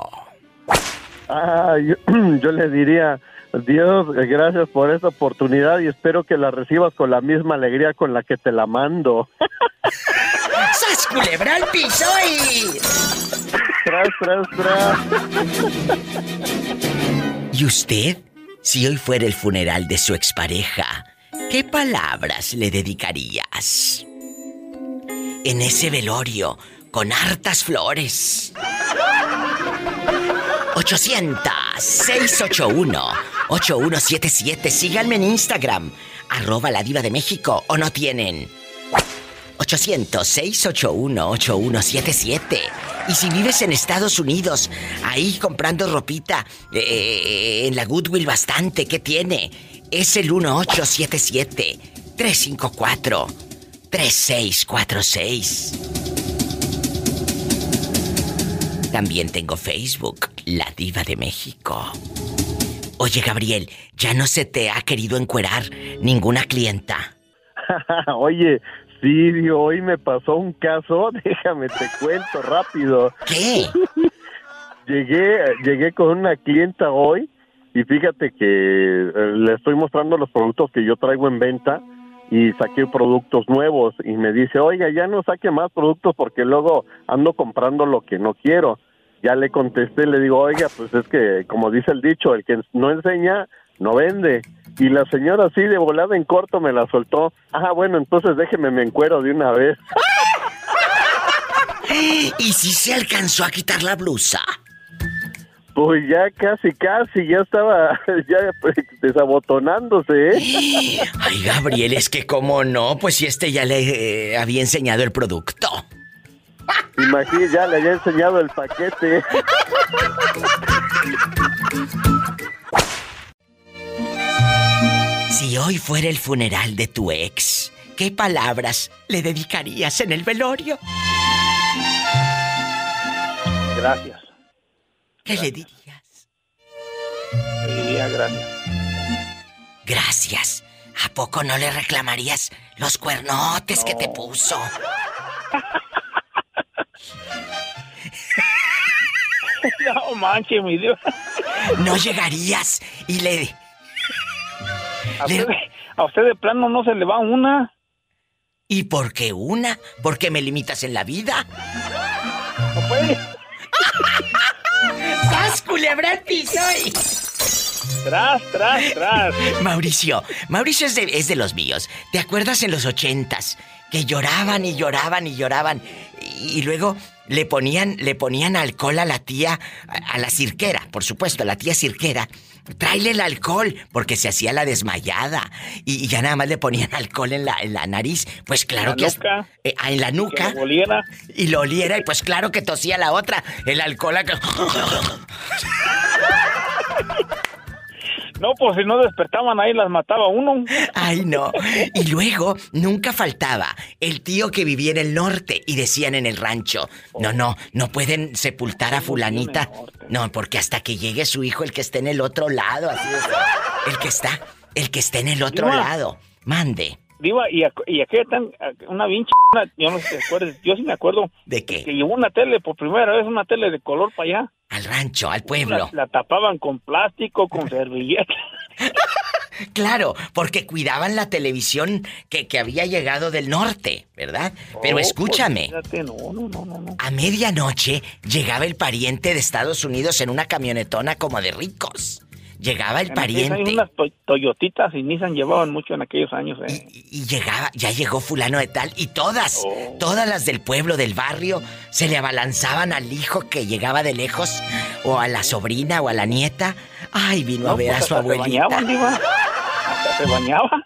Ah, yo, yo le diría, Dios, gracias por esta oportunidad y espero que la recibas con la misma alegría con la que te la mando. ¡Sas culebra al piso y... Tras, tras, tras. ¿Y usted? Si hoy fuera el funeral de su expareja, ¿qué palabras le dedicarías? En ese velorio, con hartas flores. 800-681-8177. Síganme en Instagram. Arroba la diva de México. ¿O no tienen? 800-681-8177. Y si vives en Estados Unidos, ahí comprando ropita eh, en la Goodwill bastante, ¿qué tiene? Es el 1877-354-3646. También tengo Facebook, La Diva de México. Oye, Gabriel, ¿ya no se te ha querido encuerar ninguna clienta? Oye, sí, hoy me pasó un caso, déjame te cuento rápido. ¿Qué? llegué, llegué con una clienta hoy y fíjate que eh, le estoy mostrando los productos que yo traigo en venta y saqué productos nuevos y me dice, oiga, ya no saque más productos porque luego ando comprando lo que no quiero. Ya le contesté, le digo, oiga, pues es que como dice el dicho, el que no enseña, no vende. Y la señora así de volada en corto me la soltó. Ah, bueno, entonces déjeme me encuero de una vez. ¿Y si se alcanzó a quitar la blusa? Pues ya casi, casi, ya estaba ya desabotonándose, ¿eh? Ay, Gabriel, es que cómo no, pues si este ya le eh, había enseñado el producto. Imagínate, ya le había enseñado el paquete. Si hoy fuera el funeral de tu ex, ¿qué palabras le dedicarías en el velorio? Gracias. ¿Qué le dirías? Le diría gracias. Gracias. ¿A poco no le reclamarías los cuernotes que te puso? no manches, mi Dios. No llegarías y le... A usted, a usted de plano no se le va una. ¿Y por qué una? ¿Porque me limitas en la vida? No puede. ¡Sas, Tras, tras, tras. Mauricio, Mauricio es de, es de los míos. ¿Te acuerdas en los ochentas? Que lloraban y lloraban y lloraban. Y, y luego le ponían, le ponían alcohol a la tía, a, a la cirquera, por supuesto, a la tía cirquera. Tráele el alcohol, porque se hacía la desmayada. Y, y ya nada más le ponían alcohol en la, en la nariz. Pues claro La que... nuca. eh, ah, en la nuca. Que lo oliera. Y lo oliera, y pues claro que tosía la otra. El alcohol... No, pues si no despertaban ahí las mataba uno. Ay, no. Y luego nunca faltaba el tío que vivía en el norte y decían en el rancho, no, no, no pueden sepultar a fulanita. No, porque hasta que llegue su hijo, el que esté en el otro lado, así es. El que está, el que esté en el otro lado. Mande. Diva, y, y aquella tan, una bien ch... yo no sé si te acuerdas, yo sí me acuerdo. ¿De qué? Que llevó una tele por primera vez, una tele de color para allá. Al rancho, al pueblo. La, la tapaban con plástico, con servilleta. Claro, porque cuidaban la televisión que, que había llegado del norte, ¿verdad? Pero Oh, escúchame. pues, no, no, no. A medianoche llegaba el pariente de Estados Unidos en una camionetona como de ricos. Llegaba el En pariente unas to- Toyotitas y Nissan llevaban mucho en aquellos años, eh. y llegaba, ya llegó fulano de tal y todas, Oh. todas las del pueblo, del barrio, se le abalanzaban al hijo que llegaba de lejos o a la sobrina o a la nieta. Ay, vino a ver pues a su hasta se abuelita. bañaban. Hasta se bañaban.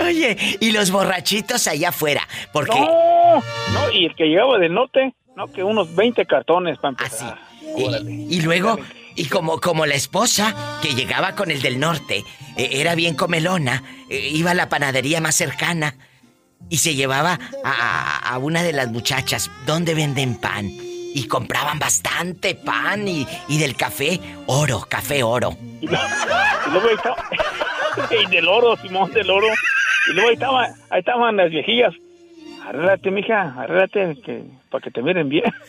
Oye, y los borrachitos allá afuera, porque No, no, y el que llegaba del norte, no, que unos 20 cartones para empezar. Y, y luego, y como, como la esposa que llegaba con el del norte, eh, era bien comelona, eh, iba a la panadería más cercana y se llevaba a, a- una de las muchachas donde venden pan. Y compraban bastante pan y, y del café, oro, café oro. Y, lo- y luego estaba, y del oro, Simón del oro. Y luego ahí, estaba, ahí estaban las viejillas. Arréglate, mija, arréglate que, para que te miren bien.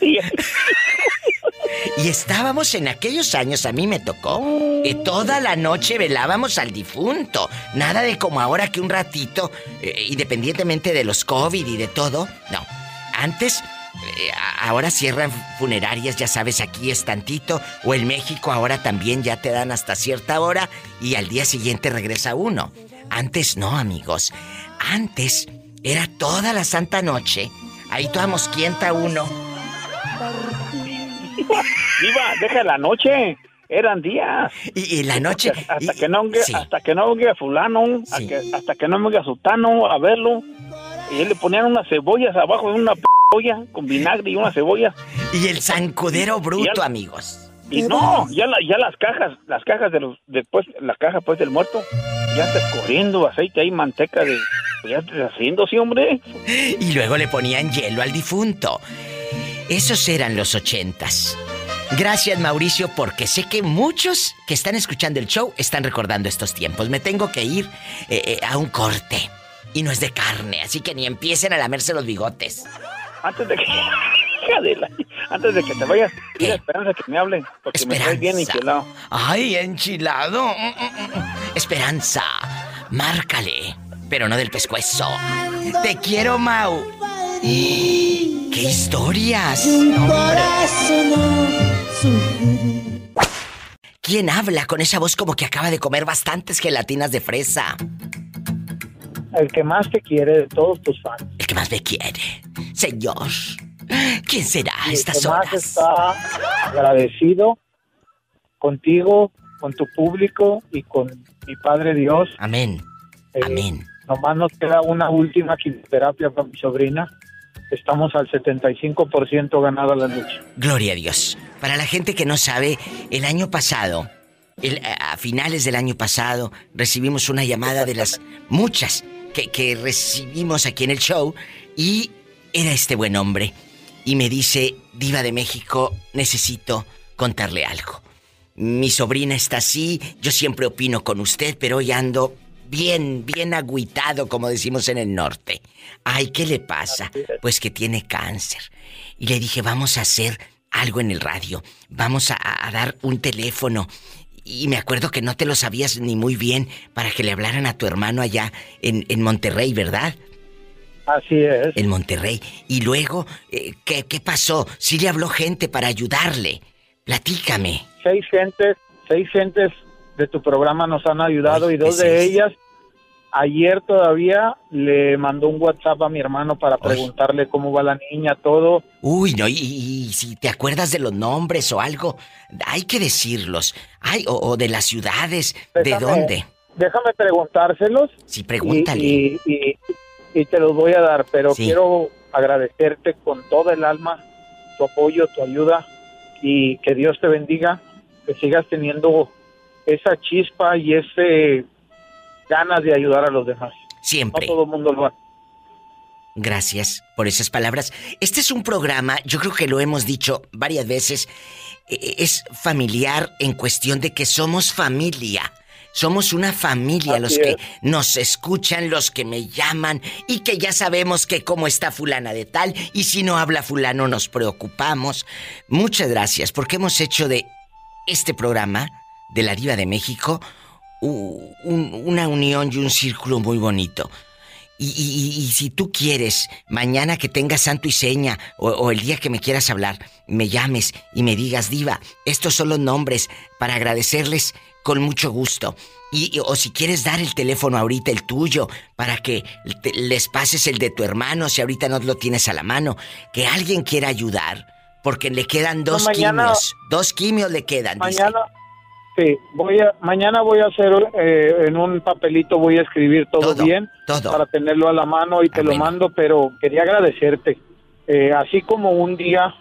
Y, estábamos en aquellos años, a mí me tocó, que toda la noche velábamos al difunto. Nada de como ahora que un ratito, eh, independientemente de los COVID y de todo. No. Antes, eh, ahora cierran funerarias, ya sabes, aquí es tantito. O en México ahora también ya te dan hasta cierta hora y al día siguiente regresa uno. Antes no, amigos. Antes era toda la santa noche. Ahí toda mosquienta uno. Iba, deja la noche. Eran días. Y, y la noche. Hasta, que no sí. hasta que no venga fulano, a que- hasta que no venga sultano a verlo. Y él le ponían unas cebollas abajo de una p olla con vinagre y unas cebollas. Y el zancudero bruto, Y al- amigos. Y no, ya, la- ya las cajas, las cajas de los, después, la caja pues del muerto, ya está escurriendo aceite ahí, manteca de, ya está haciendo, sí, hombre. Y luego le ponían hielo al difunto. Esos eran los ochentas. Gracias Mauricio porque sé que muchos que están escuchando el show están recordando estos tiempos. Me tengo que ir eh, eh, a un corte. Y no es de carne, así que ni empiecen a lamerse los bigotes. Antes de que, antes de que te vayas, a Esperanza que me hable, porque me trae bien enchilado. Ay, enchilado. Esperanza, márcale, pero no del pescuezo. Te quiero, Mau. ¡Qué historias! ¿Quién habla con esa voz como que acaba de comer bastantes gelatinas de fresa? El que más te quiere de todos tus fans. El que más me quiere. Señor, ¿quién será a estas que más horas? está agradecido contigo, con tu público y con mi Padre Dios. Amén. Amén. Nomás nos queda una última quimioterapia para mi sobrina. Estamos al 75% ganada la lucha. Gloria a Dios. Para la gente que no sabe, el año pasado, a finales del año pasado, recibimos una llamada de las muchas que, que recibimos aquí en el show y era este buen hombre. Y me dice, Diva de México, necesito contarle algo. Mi sobrina está así, yo siempre opino con usted, pero hoy ando bien, bien agüitado, como decimos en el norte. Ay, ¿qué le pasa? Pues que tiene cáncer. Y le dije, vamos a hacer algo en el radio, vamos a, a dar un teléfono. Y me acuerdo que no te lo sabías ni muy bien para que le hablaran a tu hermano allá en, en Monterrey, ¿verdad? Así es. En Monterrey. Y luego, eh, ¿qué, ¿qué pasó? Sí le habló gente para ayudarle. Platícame. Seis gentes, seis gentes de tu programa nos han ayudado y dos ¿qué de seis? ellas ayer todavía le mandó un WhatsApp a mi hermano para preguntarle cómo va la niña, todo. Uy, no, y, si te acuerdas de los nombres o algo, hay que decirlos. Ay, o, o de las ciudades, ¿de dónde? Déjame preguntárselos. Sí, pregúntale. Y, y- y- y te los voy a dar, pero Sí. quiero agradecerte con todo el alma tu apoyo, tu ayuda y que Dios te bendiga, que sigas teniendo esa chispa y ese ganas de ayudar a los demás. Siempre. No todo el mundo lo hace. Gracias por esas palabras. Este es un programa, yo creo que lo hemos dicho varias veces, eh, es familiar en cuestión de que somos familia. Somos una familia Así los que nos escuchan, los que me llaman y que ya sabemos que cómo está fulana de tal y si no habla fulano nos preocupamos. Muchas gracias porque hemos hecho de este programa de la Diva de México un- una unión y un círculo muy bonito. Y, y- si tú quieres, mañana que tengas santo y seña, o, o el día que me quieras hablar, me llames y me digas, Diva, estos son los nombres para agradecerles con mucho gusto. Y, y- o si quieres dar el teléfono ahorita, el tuyo, para que te- les pases el de tu hermano, si ahorita no lo tienes a la mano, que alguien quiera ayudar, porque le quedan dos mañana- quimios. Dos quimios le quedan, dice. Sí, voy a, mañana voy a hacer eh, en un papelito, voy a escribir todo, bien todo. para tenerlo a la mano y te lo mando, pero quería agradecerte. Eh, así como un día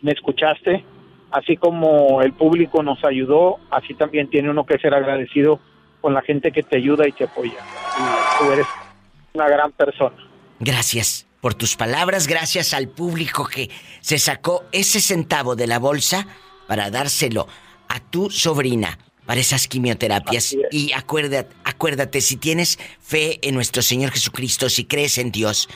me escuchaste, así como el público nos ayudó, así también tiene uno que ser agradecido con la gente que te ayuda y te apoya. Y tú eres una gran persona. Gracias por tus palabras, gracias al público que se sacó ese centavo de la bolsa para dárselo a tu sobrina para esas quimioterapias. Y acuérdate, acuérdate, si tienes fe en nuestro Señor Jesucristo, si crees en Dios,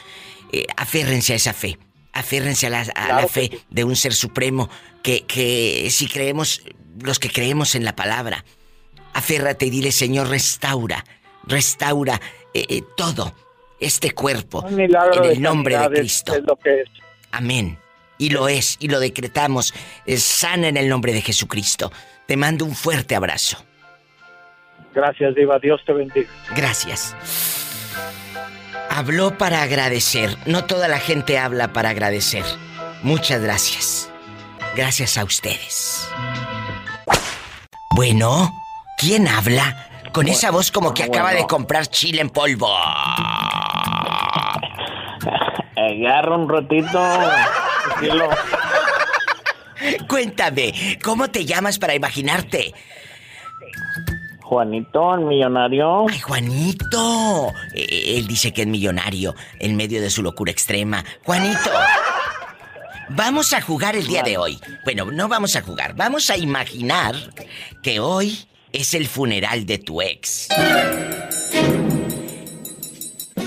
eh, aférrense a esa fe. aférrense a la, a la fe de un ser supremo, que, que si creemos, los que creemos en la palabra, aférrate y dile, Señor, restaura, restaura eh, eh, todo este cuerpo en el nombre de Cristo. es lo que es. Amén. Y lo es, y lo decretamos. Es sana en el nombre de Jesucristo. Te mando un fuerte abrazo. Gracias, Diva. Dios te bendiga. Gracias. Habló para agradecer. No toda la gente habla para agradecer. Muchas gracias. Gracias a ustedes. Bueno, ¿quién habla? Con esa voz como que acaba de comprar chile en polvo. Agarra un ratito. Tranquilo. Cuéntame, ¿cómo te llamas para imaginarte? Juanito, el millonario. ¡Ay, Juanito! Eh, Él dice que es millonario en medio de su locura extrema. Juanito, vamos a jugar el día de hoy. Bueno, no vamos a jugar, vamos a imaginar que hoy es el funeral de tu ex.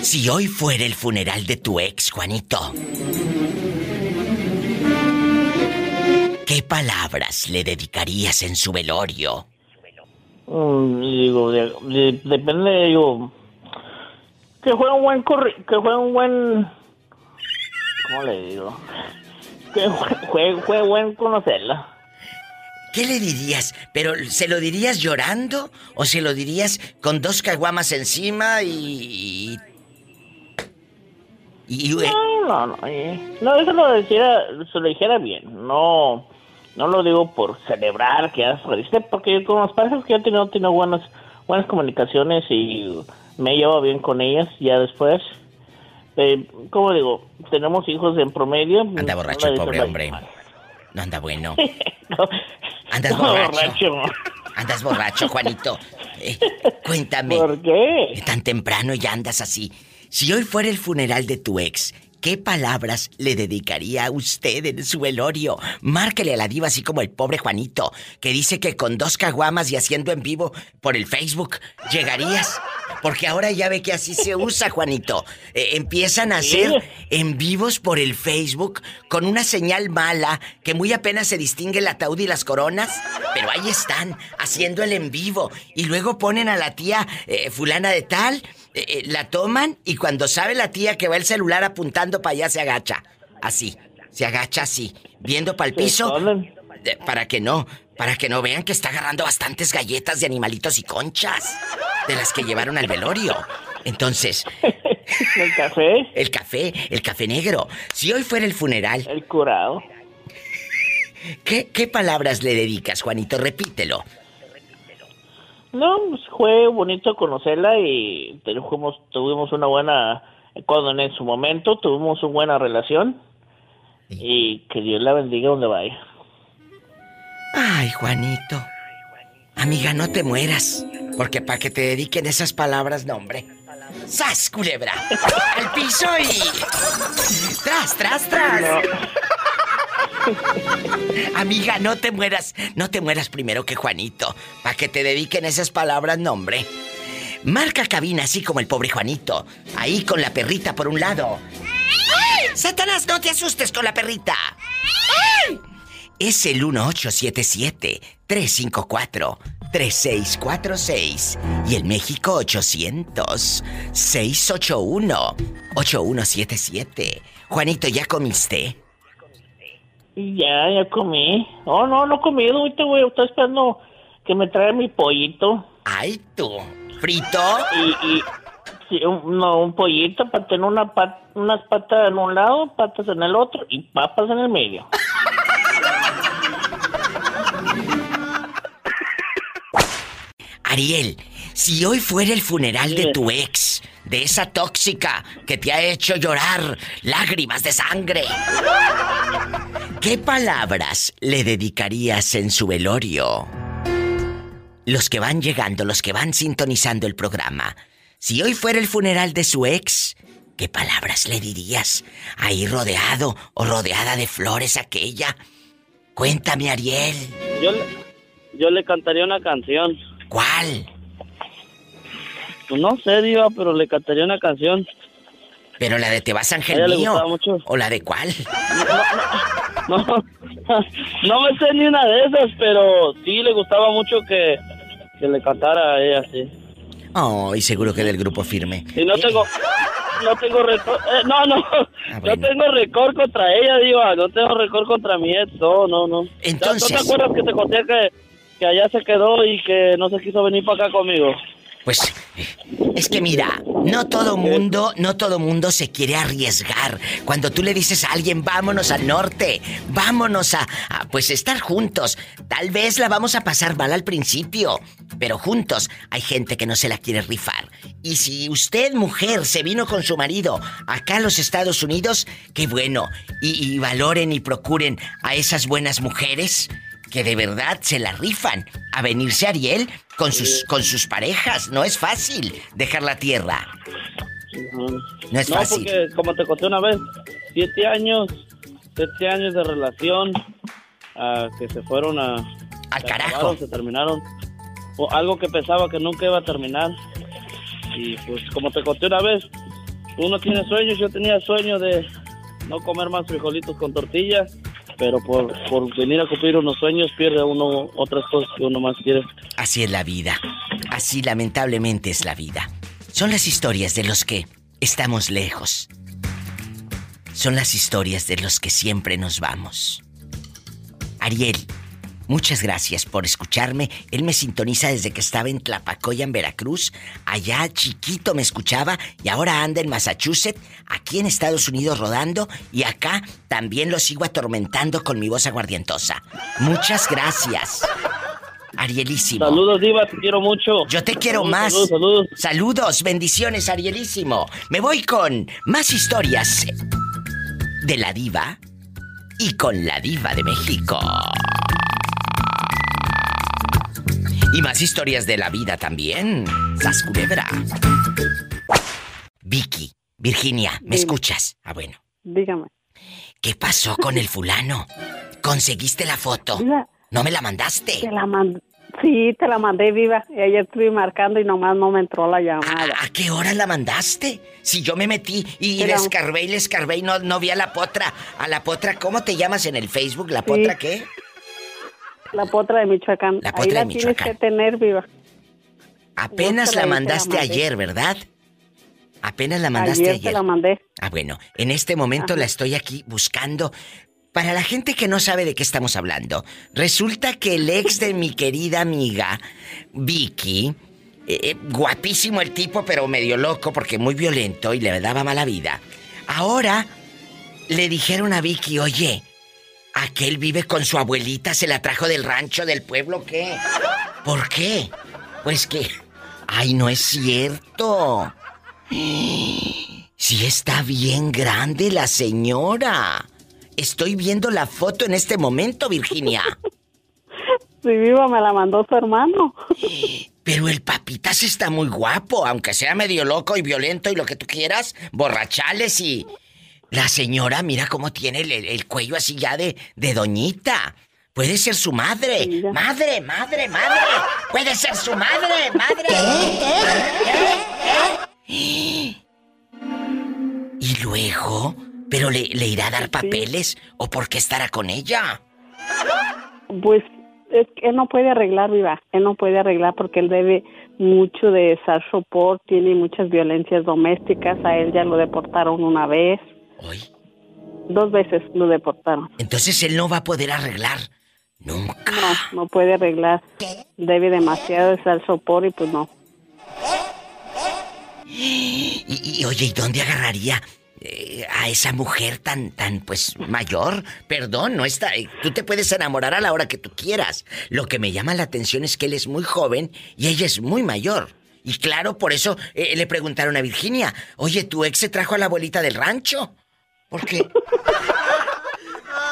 Si hoy fuera el funeral de tu ex, Juanito, ¿qué palabras le dedicarías en su velorio? Mm, digo, de- de- depende, digo. Que juegue un buen corri que juegue un buen. ¿Cómo le digo? Que juegue, juegue buen conocerla. ¿Qué le dirías? ¿Pero se lo dirías llorando o se lo dirías con dos caguamas encima y... y... y- No, no, no. eh, No, eso lo dijera, se lo dijera bien. No, no lo digo por celebrar que ya se reviste, porque con las parejas que yo he tenido, he tenido buenas, buenas comunicaciones y me llevo bien con ellas ya después. Eh, ¿Cómo digo? Tenemos hijos en promedio. Anda borracho el pobre hombre. No anda bueno. Andas No, borracho. borracho. Andas borracho, Juanito. Eh, cuéntame. ¿Por qué? Tan temprano ya andas así. Si hoy fuera el funeral de tu ex, ¿qué palabras le dedicaría a usted en su velorio? Márquele a la diva así como el pobre Juanito, que dice que con dos caguamas y haciendo en vivo por el Facebook, ¿llegarías? Porque ahora ya ve que así se usa, Juanito. Eh, empiezan a hacer en vivos por el Facebook con una señal mala que muy apenas se distingue el ataúd y las coronas, pero ahí están, haciendo el en vivo. Y luego ponen a la tía eh, fulana de tal, eh, eh, la toman y cuando sabe la tía que va el celular apuntando para allá se agacha. Así, se agacha así, viendo para el piso. eh, para que no, para que no vean que está agarrando bastantes galletas de animalitos y conchas. De las que llevaron al velorio. Entonces. ¿El café? El café, el café negro. Si hoy fuera el funeral. El curado. ¿Qué, qué palabras le dedicas, Juanito? Repítelo. No, pues fue bonito conocerla y tuvimos, tuvimos una buena, cuando en su momento tuvimos una buena relación y que Dios la bendiga donde vaya. Ay, Juanito. Amiga, no te mueras. Porque para que te dediquen esas palabras, no, hombre. ¡Sas, culebra! ¡Al piso y. ¡Tras, tras, tras! Amiga, no te mueras. No te mueras primero que Juanito. Para que te dediquen esas palabras, no, hombre. Marca cabina así como el pobre Juanito. Ahí con la perrita por un lado. ¡Ay! ¡Satanás, no te asustes con la perrita! ¡Ay! Es el 1877-354-3646 y el México 800-681-8177. Juanito, ¿ya comiste? Y ya, ya comí. Oh, no, no he comido, ahorita voy, estoy esperando que me traiga mi pollito. Ay, tú. ¿Frito? Y, y sí, un, no, un pollito para tener una pat- unas patas en un lado, patas en el otro y papas en el medio. Ariel, si hoy fuera el funeral de tu ex, de esa tóxica que te ha hecho llorar lágrimas de sangre, ¿qué palabras le dedicarías en su velorio? Los que van llegando, los que van sintonizando el programa, si hoy fuera el funeral de su ex, ¿qué palabras le dirías? Ahí rodeado o rodeada de flores aquella. Cuéntame, Ariel. Yo, le- yo le cantaría una canción. ¿Cuál? Pues no sé, Diva, pero le cantaría una canción. Pero la de Te vas ángel mío. mucho. ¿O la de cuál? No, no me sé ni una de esas, pero sí le gustaba mucho que, que le cantara a ella, sí. Oh, y seguro que del grupo firme. Y no tengo, no tengo récord, eh, no, no, Ah, no tengo récord contra ella, Diva, no tengo récord contra mi ex, no, no, no. Entonces- ¿No te acuerdas que te conté que, que allá se quedó y que no se quiso venir para acá conmigo? Pues es que mira, no todo mundo, no todo mundo se quiere arriesgar. Cuando tú le dices a alguien, vámonos al norte, vámonos a, pues estar juntos. Tal vez la vamos a pasar mal al principio, pero juntos hay gente que no se la quiere rifar. Y si usted, mujer, se vino con su marido acá a los Estados Unidos, qué bueno. Y valoren y procuren a esas buenas mujeres que de verdad se la rifan a venirse a Ariel con sus, con sus parejas. No es fácil dejar la tierra. No es fácil. porque como te conté una vez, siete años, siete años de relación que se fueron a... Al se carajo. acabaron, Se terminaron. O algo que pensaba que nunca iba a terminar. Y pues como te conté una vez, uno tiene sueños, yo tenía sueño de no comer más frijolitos con tortilla, pero por, por venir a cumplir unos sueños pierde uno otras cosas que uno más quiere. Así es la vida. Así lamentablemente es la vida. Son las historias de los que estamos lejos. Son las historias de los que siempre nos vamos. Ariel, muchas gracias por escucharme. Él me sintoniza desde que estaba en Tlapacoya, en Veracruz. Allá chiquito me escuchaba y ahora anda en Massachusetts, aquí en Estados Unidos rodando y acá también lo sigo atormentando con mi voz aguardientosa. Muchas gracias. Arielísimo. Saludos, Diva, te quiero mucho. Yo te quiero Saludos, más. saludos, saludos. Saludos, bendiciones, Arielísimo. Me voy con más historias de la diva y con la diva de México. Y más historias de la vida también. Sas culebra. Vicky, Virginia, ¿me Dime. escuchas? Ah, bueno. Dígame. ¿Qué pasó con el fulano? ¿Conseguiste la foto? ¿No me la mandaste? te la mandé. Sí, te la mandé viva. Y ayer estuve marcando y nomás no me entró la llamada. ¿A qué hora la mandaste? Si yo me metí y Pero- le escarbé y le escarbé y no, no vi a la potra. A la potra, ¿cómo te llamas en el Facebook? ¿La potra qué? La potra de Michoacán. La Ahí potra la de tienes Michoacán. que tener viva. Apenas la la- te la mandaste ayer, ¿verdad? Apenas la mandaste Ayer ayer. la mandé. Ah, bueno, en este momento la estoy aquí buscando. Para la gente que no sabe de qué estamos hablando, resulta que el ex de mi querida amiga, Vicky, eh, eh, guapísimo el tipo, pero medio loco porque muy violento y le daba mala vida. Ahora le dijeron a Vicky, oye, aquel vive con su abuelita, se la trajo del rancho del pueblo, ¿qué? ¿Por qué? Pues que... Ay, no es cierto. Sí está bien grande la señora. Estoy viendo la foto en este momento, Virginia. Sí, viva, me la mandó su hermano. Pero el papitas está muy guapo, aunque sea medio loco y violento y lo que tú quieras, borrachales y... La señora, mira cómo tiene el, el cuello así ya de, de doñita. Puede ser su madre. Madre, madre, madre. Puede ser su madre, madre. Y luego, ¿pero le, le irá a dar papeles o por qué estará con ella? Pues es que él no puede arreglar, viva. Él no puede arreglar porque él debe mucho de SAR support, tiene muchas violencias domésticas. A él ya lo deportaron una vez. Dos veces lo deportaron. Entonces él no va a poder arreglar. Nunca. No, no puede arreglar. Debe demasiado de SAR support y pues no. Y, y, oye, ¿y dónde agarraría eh, a esa mujer tan, tan, pues, mayor? Perdón, no está. eh, tú te puedes enamorar a la hora que tú quieras. Lo que me llama la atención es que él es muy joven y ella es muy mayor. Y claro, por eso eh, le preguntaron a Virginia, oye, ¿tu ex se trajo a la abuelita del rancho? ¿Por qué?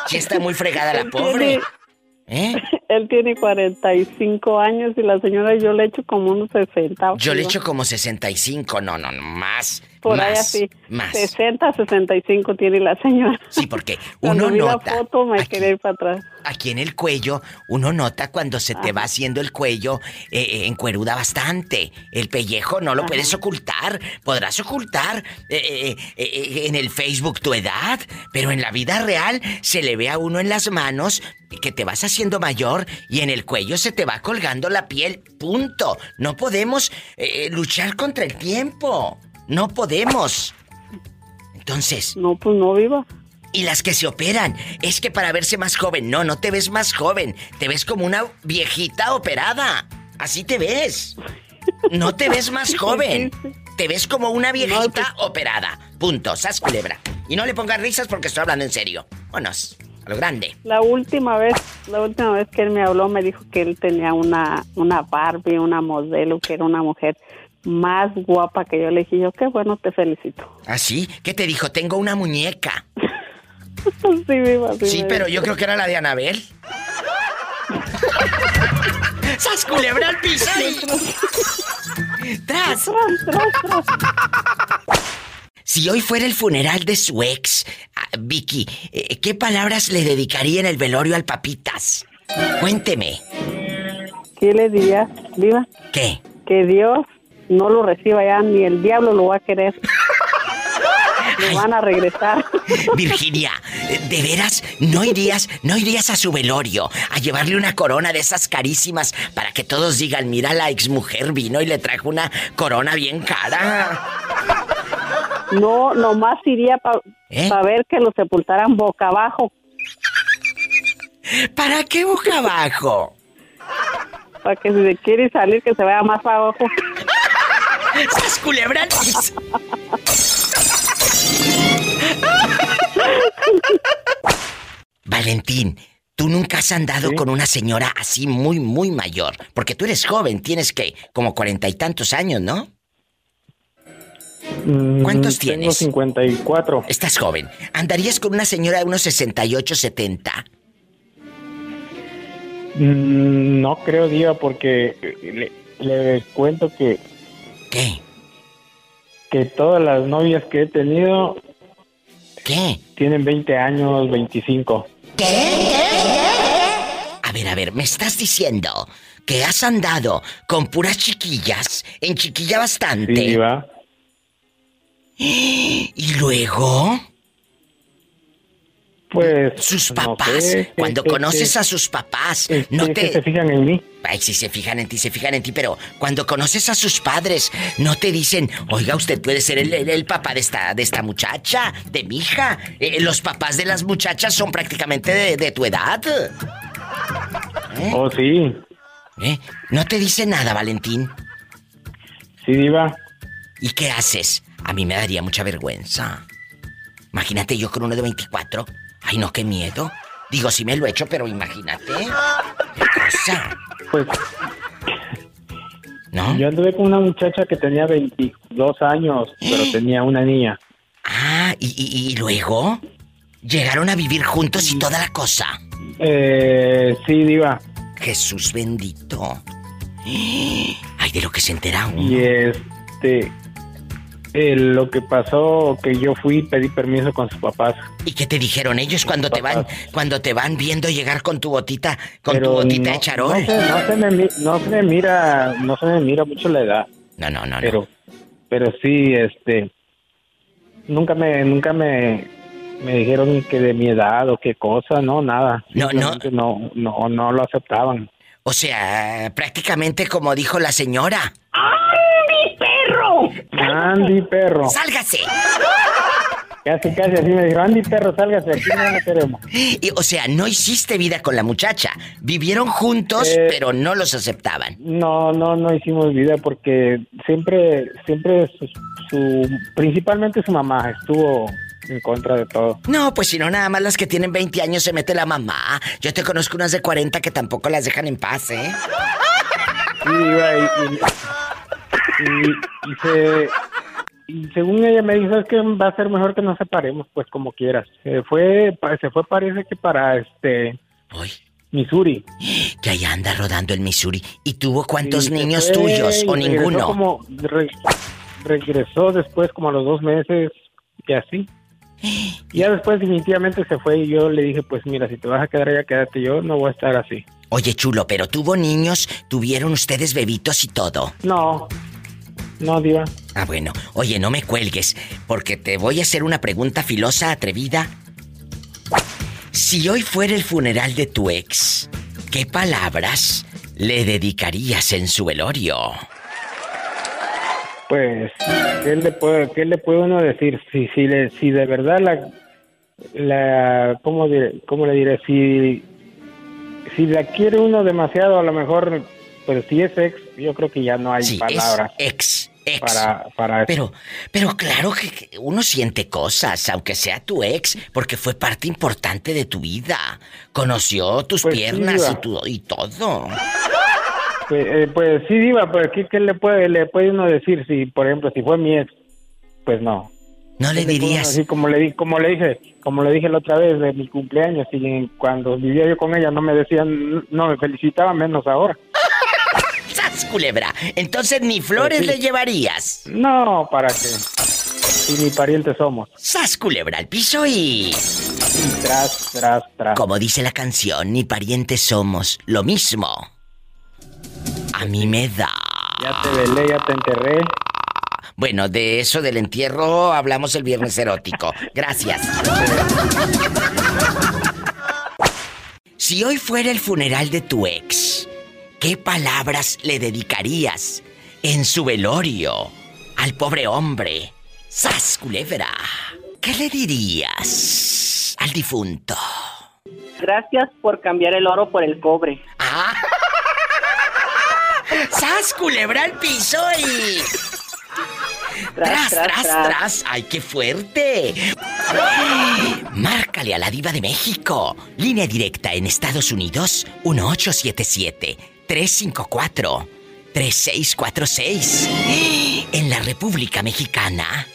Sí está muy fregada la pobre. ¿Eh? Él tiene 45 años y la señora yo le echo como unos 60. Yo le echo como 65, no, no, no, más. Por ahí Más, así. más. 60, 65 tiene la señora. Sí, porque Cuando uno vi la nota foto me quedé para atrás. aquí en el cuello, uno nota cuando se te va haciendo el cuello eh, eh, encueruda bastante. El pellejo no lo puedes ocultar. Podrás ocultar eh, eh, en el Facebook tu edad, pero en la vida real se le ve a uno en las manos que te vas haciendo mayor y en el cuello se te va colgando la piel. Punto. No podemos luchar contra el tiempo. No podemos. Entonces. No, pues no viva. Y las que se operan, es que para verse más joven, no, no te ves más joven, te ves como una viejita operada. Así te ves. No te ves más joven. Te ves como una viejita operada. Punto, sas culebra. Y no le pongas risas porque estoy hablando en serio. Vámonos, a lo grande. La última vez, la última vez que él me habló me dijo que él tenía una, una Barbie, una modelo, que era una mujer más guapa que yo. Le dije yo, qué bueno, te felicito. ¿Así? ¿Qué te dijo? Tengo una muñeca. sí, viva, sí. Sí, pero yo creo que era la de Anabel. ¡Sas culebra al piso! ¡Tras! Si hoy fuera el funeral de su ex, ah, Vicky, eh, ¿qué palabras le dedicaría en el velorio al papitas? Cuénteme. ¿Qué le diría, viva? ¿Qué? Que Dios no lo reciba ya, ni el diablo lo va a querer. Le van a regresar. Virginia, ¿de veras no irías, no irías a su velorio a llevarle una corona de esas carísimas para que todos digan, mira la exmujer vino y le trajo una corona bien cara? No, nomás iría para ¿Eh? ver que lo sepultaran boca abajo. ¿Para qué boca abajo? Para que si se quiere salir, que se vaya más abajo. ¡Sas culebra al piso! Valentín, tú nunca has andado con una señora así muy, muy mayor. Porque tú eres joven, tienes que, como cuarenta y tantos años, ¿no? Mm, ¿Cuántos tengo tienes? 54. Estás joven. ¿Andarías con una señora de unos 68, 70? Mm, No creo, Diva, porque le, le cuento que... ¿Qué? Que todas las novias que he tenido... ¿Qué? Tienen 20 años, 25. A ver, a ver, me estás diciendo que has andado con puras chiquillas, en chiquilla bastante. Sí. ¿Y luego? Pues. Sus no papás, sé, cuando que- conoces que- a sus papás, que- no que te. se fijan en mí. Ay, sí se fijan en ti, se fijan en ti, pero cuando conoces a sus padres, no te dicen, oiga, usted puede ser el, el- el papá de esta, de esta muchacha, de mi hija. Eh, los papás de las muchachas son prácticamente de, de tu edad. ¿Eh? Oh, sí. ¿Eh? No te dice nada, Valentín. Sí, Diva. ¿Y qué haces? A mí me daría mucha vergüenza. Imagínate yo con uno de 24. Ay, no, qué miedo. Digo, sí me lo he hecho, pero imagínate. ¿Qué cosa? Pues. ¿No? Yo anduve con una muchacha que tenía 22 años, pero tenía una niña. Ah, ¿y, y- y luego? ¿Llegaron a vivir juntos y toda la cosa? Eh, sí, Diva. Jesús bendito. Ay, de lo que se entera uno. Y este. eh, lo que pasó que yo fui pedí permiso con sus papás. ¿Y qué te dijeron ellos cuando te van cuando te van viendo llegar con tu botita con tu Pero botita no, de charol? No se, no se me, no se me mira, no se me mira mucho la edad. No, no, no, no. Pero, pero sí, este, nunca me, me, me dijeron que de mi edad o qué cosa, no, nada. No, no. No, no, no lo aceptaban. O sea, prácticamente como dijo la señora. ¡Andy, perro! Andy, perro. ¡Sálgase! Casi, casi así me dijo, Andy, perro, sálgase, aquí no la queremos. Y, o sea, no hiciste vida con la muchacha. Vivieron juntos, Eh, pero no los aceptaban. No, no, no hicimos vida porque siempre, siempre su, su- principalmente su mamá estuvo en contra de todo. No, pues si no, nada más las que tienen 20 años se mete la mamá. Yo te conozco unas de 40 que tampoco las dejan en paz, ¿eh? Y, y, y- y se, y según ella me dijo es que va a ser mejor que nos separemos, pues como quieras. Se fue, se fue parece que para este Missouri. Que allá anda rodando el Missouri. ¿Y tuvo cuántos Sí, niños fue tuyos o ninguno? Como, re- regresó después como a los dos meses y así. Y ya después definitivamente se fue y yo le dije, pues mira, si te vas a quedar allá, quédate yo, no voy a estar así. Oye, chulo, pero tuvo niños, tuvieron ustedes bebitos y todo. No, no, diva. Ah, bueno. Oye, no me cuelgues, porque te voy a hacer una pregunta filosa, atrevida. Si hoy fuera el funeral de tu ex, ¿qué palabras le dedicarías en su velorio? Pues, ¿qué le puede, qué le puede uno decir? Si, si, le, si de verdad la, la ¿cómo, de- cómo le diré? Si, si la quiere uno demasiado, a lo mejor, pero si es ex, yo creo que ya no hay Sí, es palabras. ex, ex. Para, para Pero, pero claro que uno siente cosas, aunque sea tu ex, porque fue parte importante de tu vida. Conoció tus Pues piernas y, tu- y todo. Pues, eh, pues sí, Diva, pero ¿qué, qué le puede le puede uno decir si, por ejemplo, si fue mi ex? Pues no. No le ¿Qué puede uno dirías. decir? como le di, como le dije, como le dije la otra vez de mi cumpleaños y cuando vivía yo con ella no me decían, no me felicitaban menos ahora. ¡Sas, culebra! Entonces ni flores Pues sí. le llevarías. No, para qué. Si ni parientes somos. ¡Sas, culebra al piso y... Tras, tras, tras. Como dice la canción, ni parientes somos. Lo mismo. A mí me da. Ya te velé, ya te enterré. Bueno, de eso del entierro hablamos el viernes erótico. Gracias. Si hoy fuera el funeral de tu ex, ¿qué palabras le dedicarías en su velorio al pobre hombre? ¡Sas, culebra! ¿Qué le dirías al difunto? Gracias por cambiar el oro por el cobre. ¡Sas, culebra al piso y... Tras, tras, tras, ¡Ay, qué fuerte! Márcale a la diva de México. Línea directa en Estados Unidos 1877-354-3646. En la República Mexicana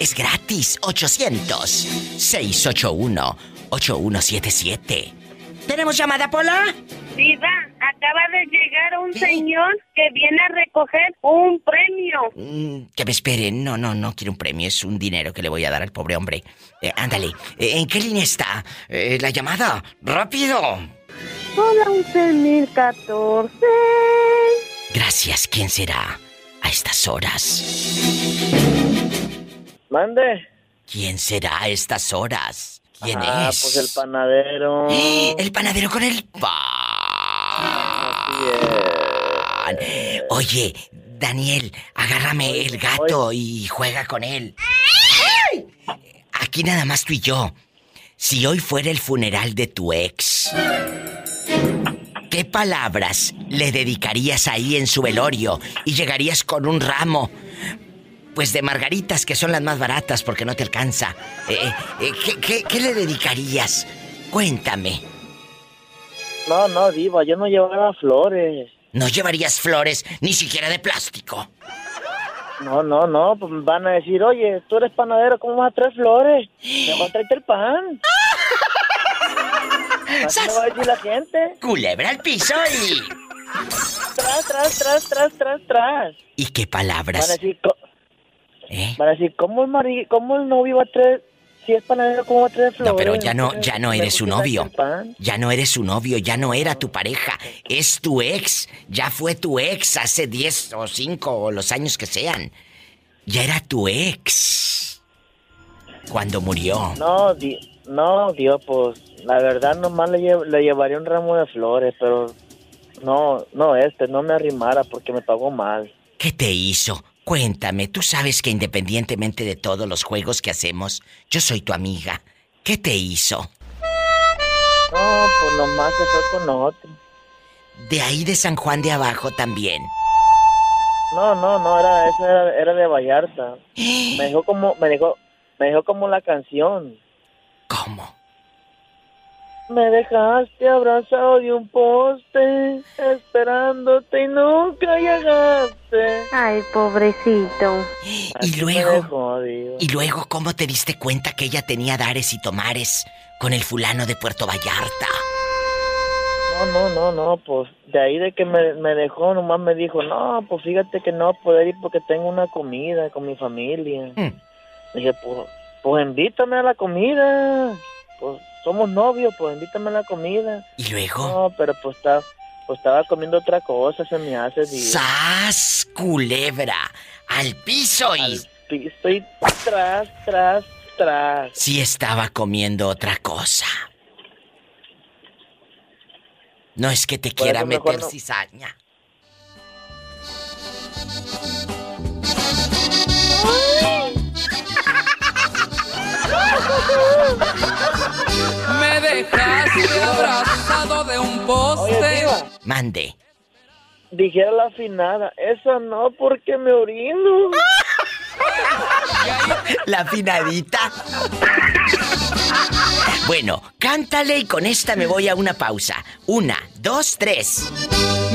es gratis 800-681-8177. ¿Tenemos llamada, Pola? Diva, acaba de llegar un señor que viene a recoger un premio. Mm, Que me esperen. No, no, no quiero un premio. Es un dinero que le voy a dar al pobre hombre. Eh, ándale. Eh, ¿En qué línea está? Eh, la llamada. ¡Rápido! Hola, 11014. Gracias. ¿Quién será a estas horas? Mande. ¿Quién será a estas horas? ¿Quién ah, es? pues el panadero. El panadero con el pan. Oye, Daniel, agárrame el gato y juega con él. Aquí nada más tú y yo. Si hoy fuera el funeral de tu ex, ¿qué palabras le dedicarías ahí en su velorio y llegarías con un ramo? Pues de margaritas, que son las más baratas porque no te alcanza. Eh, eh, ¿qué, qué, qué le dedicarías? Cuéntame. No, no, Diva, yo no llevaba flores. No llevarías flores, ni siquiera de plástico. No, no, no, pues van a decir, oye, tú eres panadero, ¿cómo vas a traer flores? Mejor tráete el pan. Así me va a decir la gente. Culebra al piso y... Tras, tras, tras, tras, tras, tras. ¿Y qué Van a palabras? decir, ¿Eh? van a decir ¿cómo el, mari cómo el novio va a traer, si es panadero, cómo va a traer flores? No, pero ya no, ya no eres su novio. Ya no eres su novio, ya no era tu pareja. Es tu ex. Ya fue tu ex hace 10 o 5 o los años que sean. Ya era tu ex. Cuando murió. No, di no, Dios, pues la verdad nomás le, lle- le llevaría un ramo de flores, pero no, no este, no me arrimara porque me pagó mal. ¿Qué te hizo? Cuéntame, tú sabes que independientemente de todos los juegos que hacemos, yo soy tu amiga. ¿Qué te hizo? No, pues nomás se fue con otro. De ahí de San Juan de Abajo también. No, no, no, era, esa era, era de Vallarta. Me dejó como, me dejó, me dejó como la canción. ¿Cómo? Me dejaste abrazado de un poste, esperándote y nunca llegaste. Ay, pobrecito. Y luego, y luego, ¿cómo te diste cuenta que ella tenía dares y tomares con el fulano de Puerto Vallarta? No, no, no, no, pues de ahí de que me, me dejó, nomás me dijo, no, pues fíjate que no poder ir porque tengo una comida con mi familia. Dije, pues, pues invítame a la comida. Pues somos novios, pues invítame a la comida. ¿Y luego? No, pero pues, está, pues estaba comiendo otra cosa, se me hace. Digo. ¡Sas, culebra! ¡Al piso y... piso y tras, tras, tras. Sí estaba comiendo otra cosa. No es que te Por quiera meter no. cizaña. Me dejaste abrazado de un poste. Mande. Dijera la afinada, esa no porque me orino. La afinadita. Bueno, cántale y con esta me voy a una pausa. Una, dos, tres.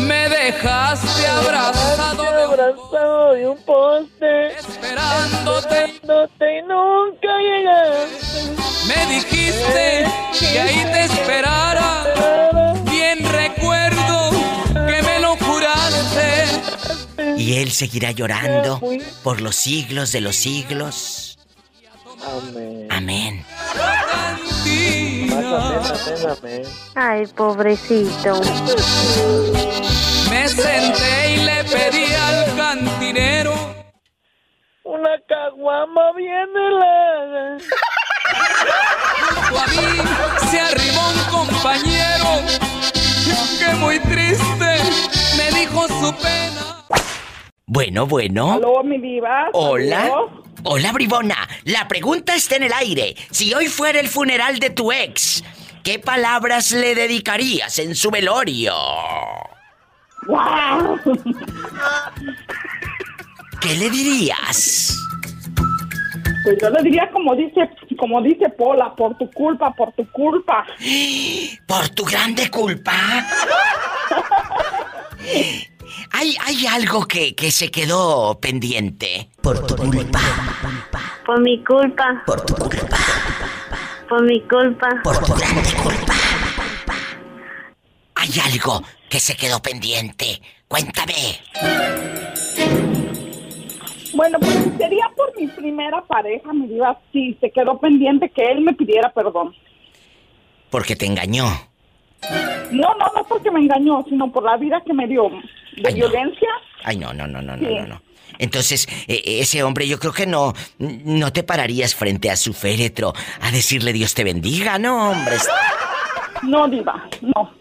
Me dejaste abrazado de un, abrazado de un poste. Esperándote. y nunca llegaste. Me dijiste que ahí te esperara. Bien recuerdo que me lo juraste. Y él seguirá llorando por los siglos de los siglos. Amén. Amén. Más amén, amén, amén. Ay, pobrecito. Me senté y le pedí al cantinero Una caguama bien helada. A mí se arrimó un compañero que muy triste me dijo su pena. Bueno, bueno. Aló, mi diva. Hola. ¿Aló? Hola, bribona. La pregunta está en el aire. Si hoy fuera el funeral de tu ex, ¿qué palabras le dedicarías en su velorio? ¿Qué le dirías? Pues yo le diría como dice, como dice Pola, por tu culpa, por tu culpa. ¿Por tu grande culpa? ¿Hay, hay algo que, que se quedó pendiente? Por tu culpa. Por mi culpa. Por tu culpa. Por mi culpa. Por tu grande culpa. Hay algo que se quedó pendiente. Cuéntame. Bueno, pues sería por mi primera pareja, mi diva. Sí, se quedó pendiente que él me pidiera perdón. Porque te engañó. No, no, no porque me engañó, sino por la vida que me dio de violencia. Ay, no, no, no, no, no, Sí. no, no. Entonces, eh, ese hombre yo creo que no, no te pararías frente a su féretro a decirle Dios te bendiga, no, hombre. No, diva, no.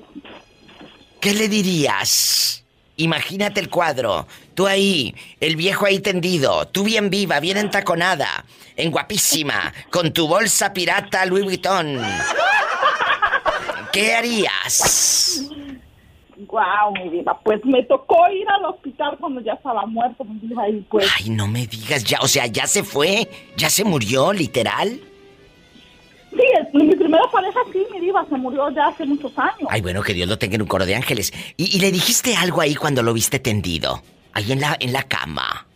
¿Qué le dirías? Imagínate el cuadro. Tú ahí, el viejo ahí tendido, tú bien viva, bien entaconada, en guapísima, con tu bolsa pirata Louis Vuitton. ¿Qué harías? Guau, mi diva. Pues me tocó ir al hospital cuando ya estaba muerto, mi diva, y pues... Ay, no me digas ya, o sea, ya se fue, ya se murió, literal. Sí, es- mi primera pareja sí, mi diva, se murió ya hace muchos años. Ay, bueno, que Dios lo tenga en un coro de ángeles. ¿Y, y le dijiste algo ahí cuando lo viste tendido? Ahí en la, en la cama.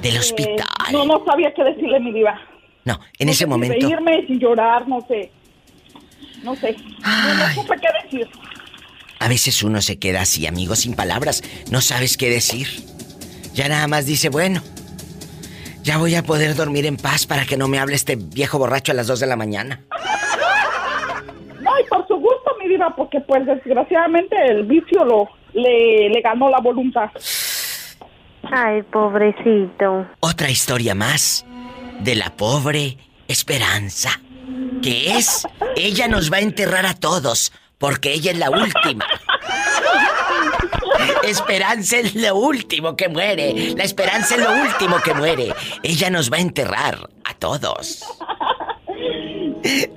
Del Eh, hospital. no, no sabía qué decirle, mi diva. No, en No ese sé si momento. reírme, sin llorar, no sé. No sé. No, no supe qué decir. A veces uno se queda así, amigo, sin palabras. No sabes qué decir. Ya nada más dice, bueno, ya voy a poder dormir en paz para que no me hable este viejo borracho a las 2 de la mañana. No, y por su gusto, mi diva, porque pues desgraciadamente el vicio lo le, le ganó la voluntad. Ay, pobrecito. Otra historia más de la pobre Esperanza. Que es, ella nos va a enterrar a todos, porque ella es la última. Esperanza es lo último que muere. La esperanza es lo último que muere. Ella nos va a enterrar a todos.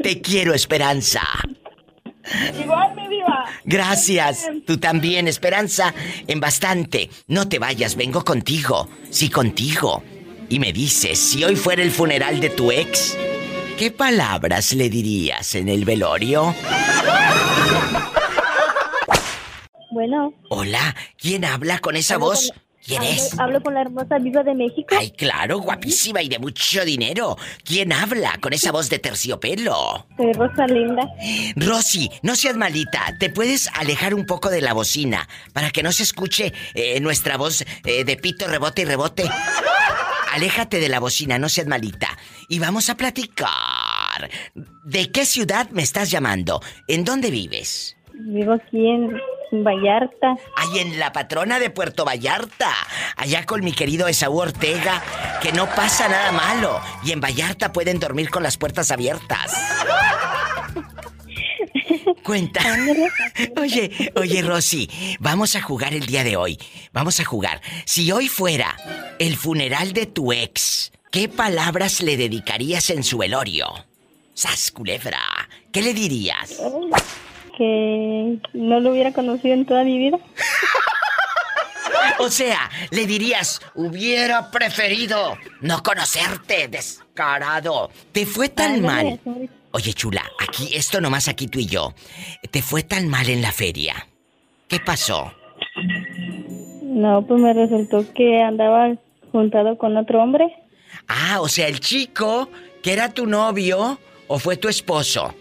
Te quiero, Esperanza. Igual, mi diva. Gracias. Tú también, Esperanza. En bastante. No te vayas, vengo contigo. Sí, contigo. Y me dices, si hoy fuera el funeral de tu ex, ¿qué palabras le dirías en el velorio? Bueno, Hola, ¿quién habla con esa voz ¿Quién hablo, es? Hablo con la hermosa viva de México. Ay, claro, guapísima y de mucho dinero. ¿Quién habla con esa voz de terciopelo? Soy Rosalinda. Rosy, no seas malita. ¿Te puedes alejar un poco de la bocina para que no se escuche eh, nuestra voz eh, de pito, rebote y rebote? Aléjate de la bocina, no seas malita. Y vamos a platicar. ¿De qué ciudad me estás llamando? ¿En dónde vives? Vivo aquí en Vallarta. Ay, en la patrona de Puerto Vallarta. Allá con mi querido Esaú Ortega, que no pasa nada malo. Y en Vallarta pueden dormir con las puertas abiertas. Cuenta. Oye, oye, Rosy, vamos a jugar el día de hoy. Vamos a jugar. Si hoy fuera el funeral de tu ex, ¿qué palabras le dedicarías en su velorio? Sas, culebra. ¿Qué le dirías? Que no lo hubiera conocido en toda mi vida. O sea, le dirías, hubiera preferido no conocerte, descarado. Te fue tan mal. Oye, chula, aquí, esto nomás aquí tú y yo. Te fue tan mal en la feria. ¿Qué pasó? No, pues me resultó que andaba juntado con otro hombre. Ah, o sea, el chico que era tu novio o fue tu esposo,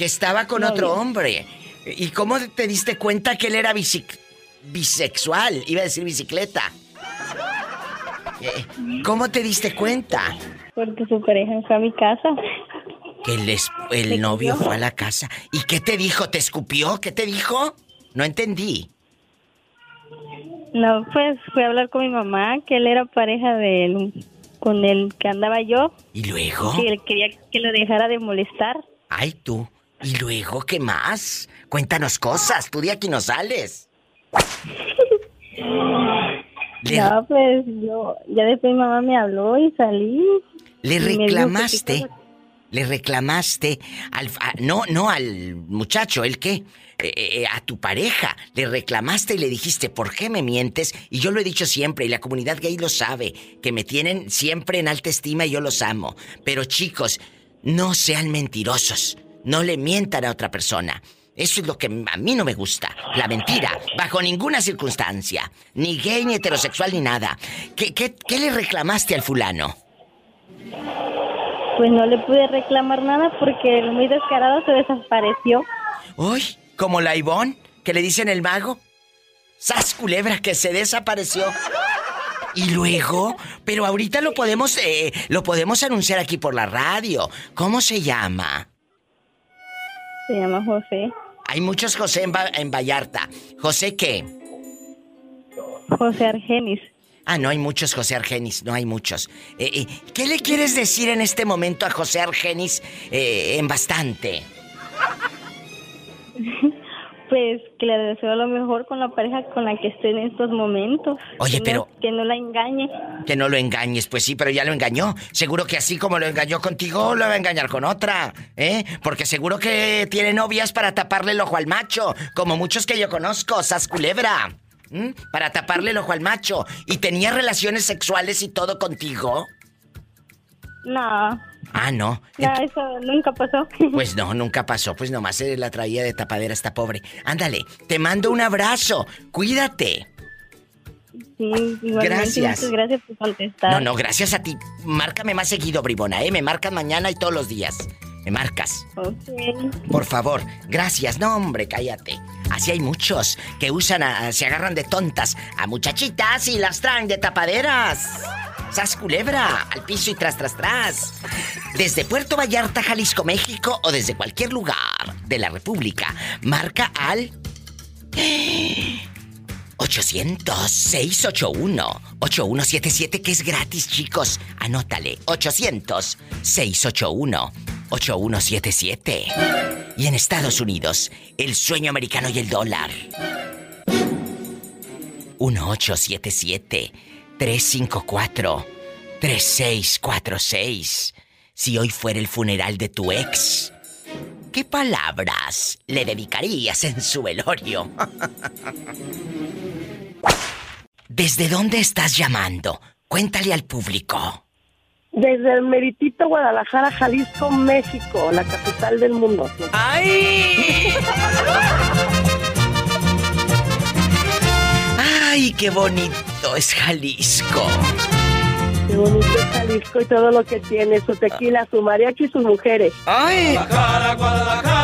que estaba con otro hombre. ¿Y cómo te diste cuenta que él era bisexual? Iba a decir bicicleta. Eh, ¿Cómo te diste cuenta? Porque su pareja fue a mi casa. Que el, el novio fue a la casa. ¿Y qué te dijo? ¿Te escupió? ¿Qué te dijo? No entendí. No, pues fui a hablar con mi mamá, que él era pareja de él, con el que andaba yo. ¿Y luego? Que él quería que lo dejara de molestar. Ay, tú. ¿Y luego qué más? Cuéntanos cosas. Tú de aquí no sales. Le- No, pues yo, ya después mi mamá me habló y salí. Le Y dijo reclamaste. cosa- Le reclamaste al a- no no al muchacho, el qué, Eh, eh, a tu pareja. Le reclamaste y le dijiste, "¿Por qué me mientes?" Y yo lo he dicho siempre y la comunidad gay lo sabe, que me tienen siempre en alta estima y yo los amo. Pero chicos, no sean mentirosos. No le mientan a otra persona. Eso es lo que a mí no me gusta. La mentira, bajo ninguna circunstancia. Ni gay, ni heterosexual, ni nada. ¿Qué, qué, qué le reclamaste al fulano? Pues no le pude reclamar nada porque el muy descarado se desapareció. Uy, como la Ivonne, que le dicen el mago. ¡Sas culebra que se desapareció! Y luego, pero ahorita lo podemos, eh, lo podemos anunciar aquí por la radio. ¿Cómo se llama? Se llama José. Hay muchos José en, en Vallarta. ¿José qué? José Argenis. Ah, no hay muchos José Argenis, no hay muchos. Eh, eh, ¿Qué le quieres decir en este momento a José Argenis eh, en bastante? Pues que le deseo lo mejor con la pareja con la que esté en estos momentos. Oye, Que no- pero- que no la engañe. Que no lo engañes, pues sí, pero ya lo engañó. Seguro que así como lo engañó contigo, lo va a engañar con otra, ¿eh? Porque seguro que tiene novias para taparle el ojo al macho, como muchos que yo conozco, sas culebra. Para taparle el ojo al macho. ¿Y tenía relaciones sexuales y todo contigo? No, Ah, no. no, eso nunca pasó. Pues no, nunca pasó. Pues nomás se la traía de tapadera esta pobre. Ándale, te mando un abrazo. Cuídate. Sí, igualmente, Gracias. Muchas gracias por contestar. No, no, gracias a ti. Márcame más seguido, bribona, ¿eh? Me marcas mañana y todos los días. Me marcas. Ok. Por favor, gracias. No, hombre, cállate. Así hay muchos que usan, a- se agarran de tontas a muchachitas y las traen de tapaderas. ¡Sas culebra! Al piso y tras, tras, tras. Desde Puerto Vallarta, Jalisco, México o desde cualquier lugar de la República, marca al 800-681-8177, que es gratis, chicos. Anótale, 800-681-8177. Y en Estados Unidos, el sueño americano y el dólar. 1877-354-3646. Si hoy fuera el funeral de tu ex, ¿qué palabras le dedicarías en su velorio? ¿Desde dónde estás llamando? Cuéntale al público. Desde el meritito Guadalajara, Jalisco, México, la capital del mundo. ¡Ay! Ay, ¡Ay, qué bonito es Jalisco! Qué bonito es Jalisco y todo lo que tiene, su tequila, su mariachi y sus mujeres. ¡Ay! Guadalajara, Guadalajara.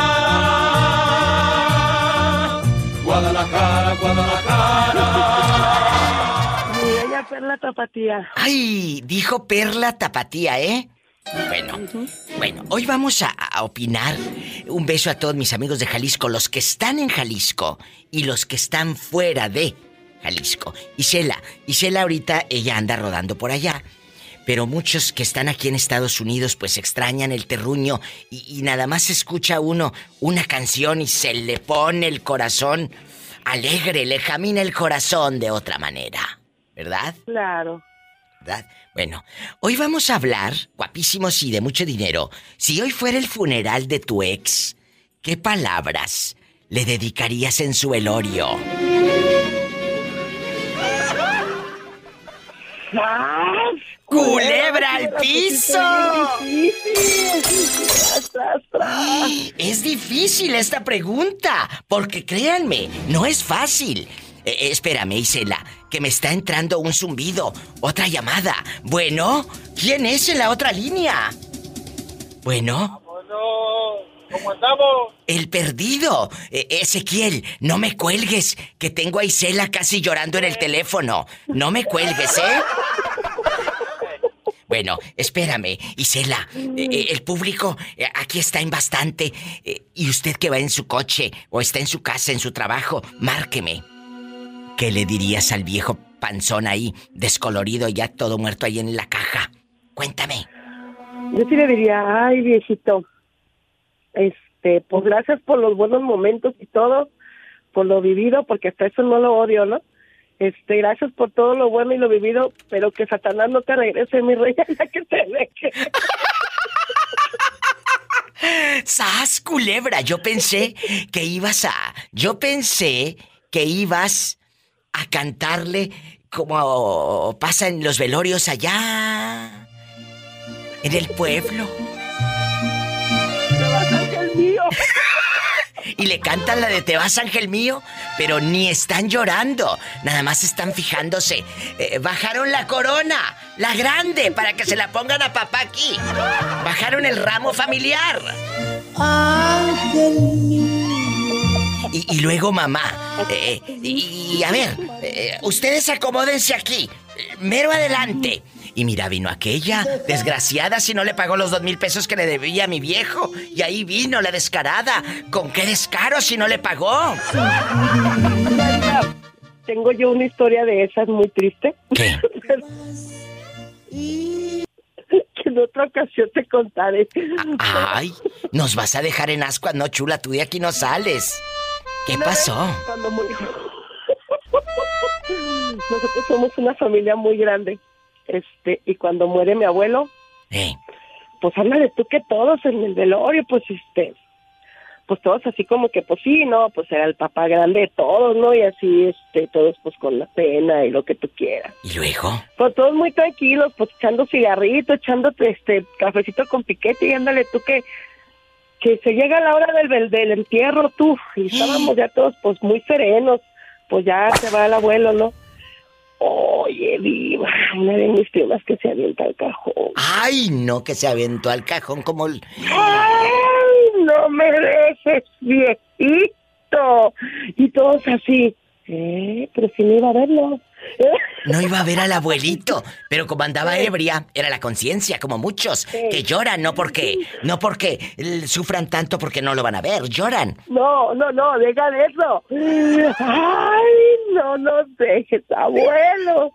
Guadalajara, Guadalajara. Mi bella perla tapatía. ¡Ay! Dijo Perla Tapatía, ¿eh? Bueno, bueno, hoy vamos a, a opinar. Un beso a todos mis amigos de Jalisco, los que están en Jalisco y los que están fuera de Jalisco. Isela, Isela ahorita ella anda rodando por allá. Pero muchos que están aquí en Estados Unidos pues extrañan el terruño y, y nada más escucha uno una canción y se le pone el corazón alegre, le camina el corazón de otra manera, ¿verdad? Claro. ¿verdad? Bueno, hoy vamos a hablar, guapísimos y de mucho dinero. Si hoy fuera el funeral de tu ex, ¿qué palabras le dedicarías en su velorio? ¡Culebra al piso! Es difícil esta pregunta, porque créanme, no es fácil. Eh, espérame, Isela, que me está entrando un zumbido. Otra llamada. Bueno, ¿quién es en la otra línea? Bueno. ¿Cómo estamos? El perdido. Eh, Ezequiel, no me cuelgues, que tengo a Isela casi llorando en el teléfono. No me cuelgues, ¿eh? Bueno, espérame, Isela, eh, el público eh, aquí está en bastante. eh, y usted que va en su coche o está en su casa, en su trabajo, márqueme. ¿Qué le dirías al viejo panzón ahí, descolorido, ya todo muerto ahí en la caja? Cuéntame. Yo sí le diría, ay, viejito, este, pues gracias por los buenos momentos y todo, por lo vivido, porque hasta eso no lo odio, ¿no? Este, gracias por todo lo bueno y lo vivido, pero que Satanás no te regrese, mi reina, ya que te deje. ¡Sas, culebra! Yo pensé que ibas a. Yo pensé que ibas a cantarle como pasa en los velorios allá. En el pueblo. Y le cantan la de Te vas, ángel mío, pero ni están llorando, nada más están fijándose. Eh, bajaron la corona, la grande, para que se la pongan a papá aquí. Bajaron el ramo familiar. Ángel Y, y luego mamá. eh, y, a ver, eh, ustedes acomódense aquí, mero adelante. Y mira, vino aquella, desgraciada, si no le pagó los dos mil pesos que le debía a mi viejo. Y ahí vino la descarada. ¿Con qué descaro si no le pagó? Tengo yo una historia de esas muy triste. ¿Qué? que en otra ocasión te contaré. Ay, nos vas a dejar en ascuas, no chula, tú de aquí no sales. ¿Qué pasó? vez Cuando murió. Nosotros somos una familia muy grande. Este, y cuando muere mi abuelo, Eh. pues ándale tú que todos en el velorio, pues este, pues todos así como que pues sí, no, pues era el papá grande de todos, ¿no? Y así, este, todos pues con la pena y lo que tú quieras. ¿Y luego? Pues todos muy tranquilos, pues echando cigarrito, echando este cafecito con piquete y ándale tú que que se llega la hora del, del, del entierro tú y estábamos ya todos pues muy serenos, pues ya se va el abuelo, ¿no? Oye, diva, una de mis primas que se avienta al cajón. Ay, no, que se aventó al cajón como el... ¡Ay, no me dejes, viejito! Y todos así, ¿eh? Pero si no iba a verlo. No iba a ver al abuelito, pero como andaba ebria, era la conciencia, como muchos, que lloran, no porque, no porque eh, sufran tanto porque no lo van a ver, lloran. No, no, no, deja de eso. Ay, no nos dejes, abuelo.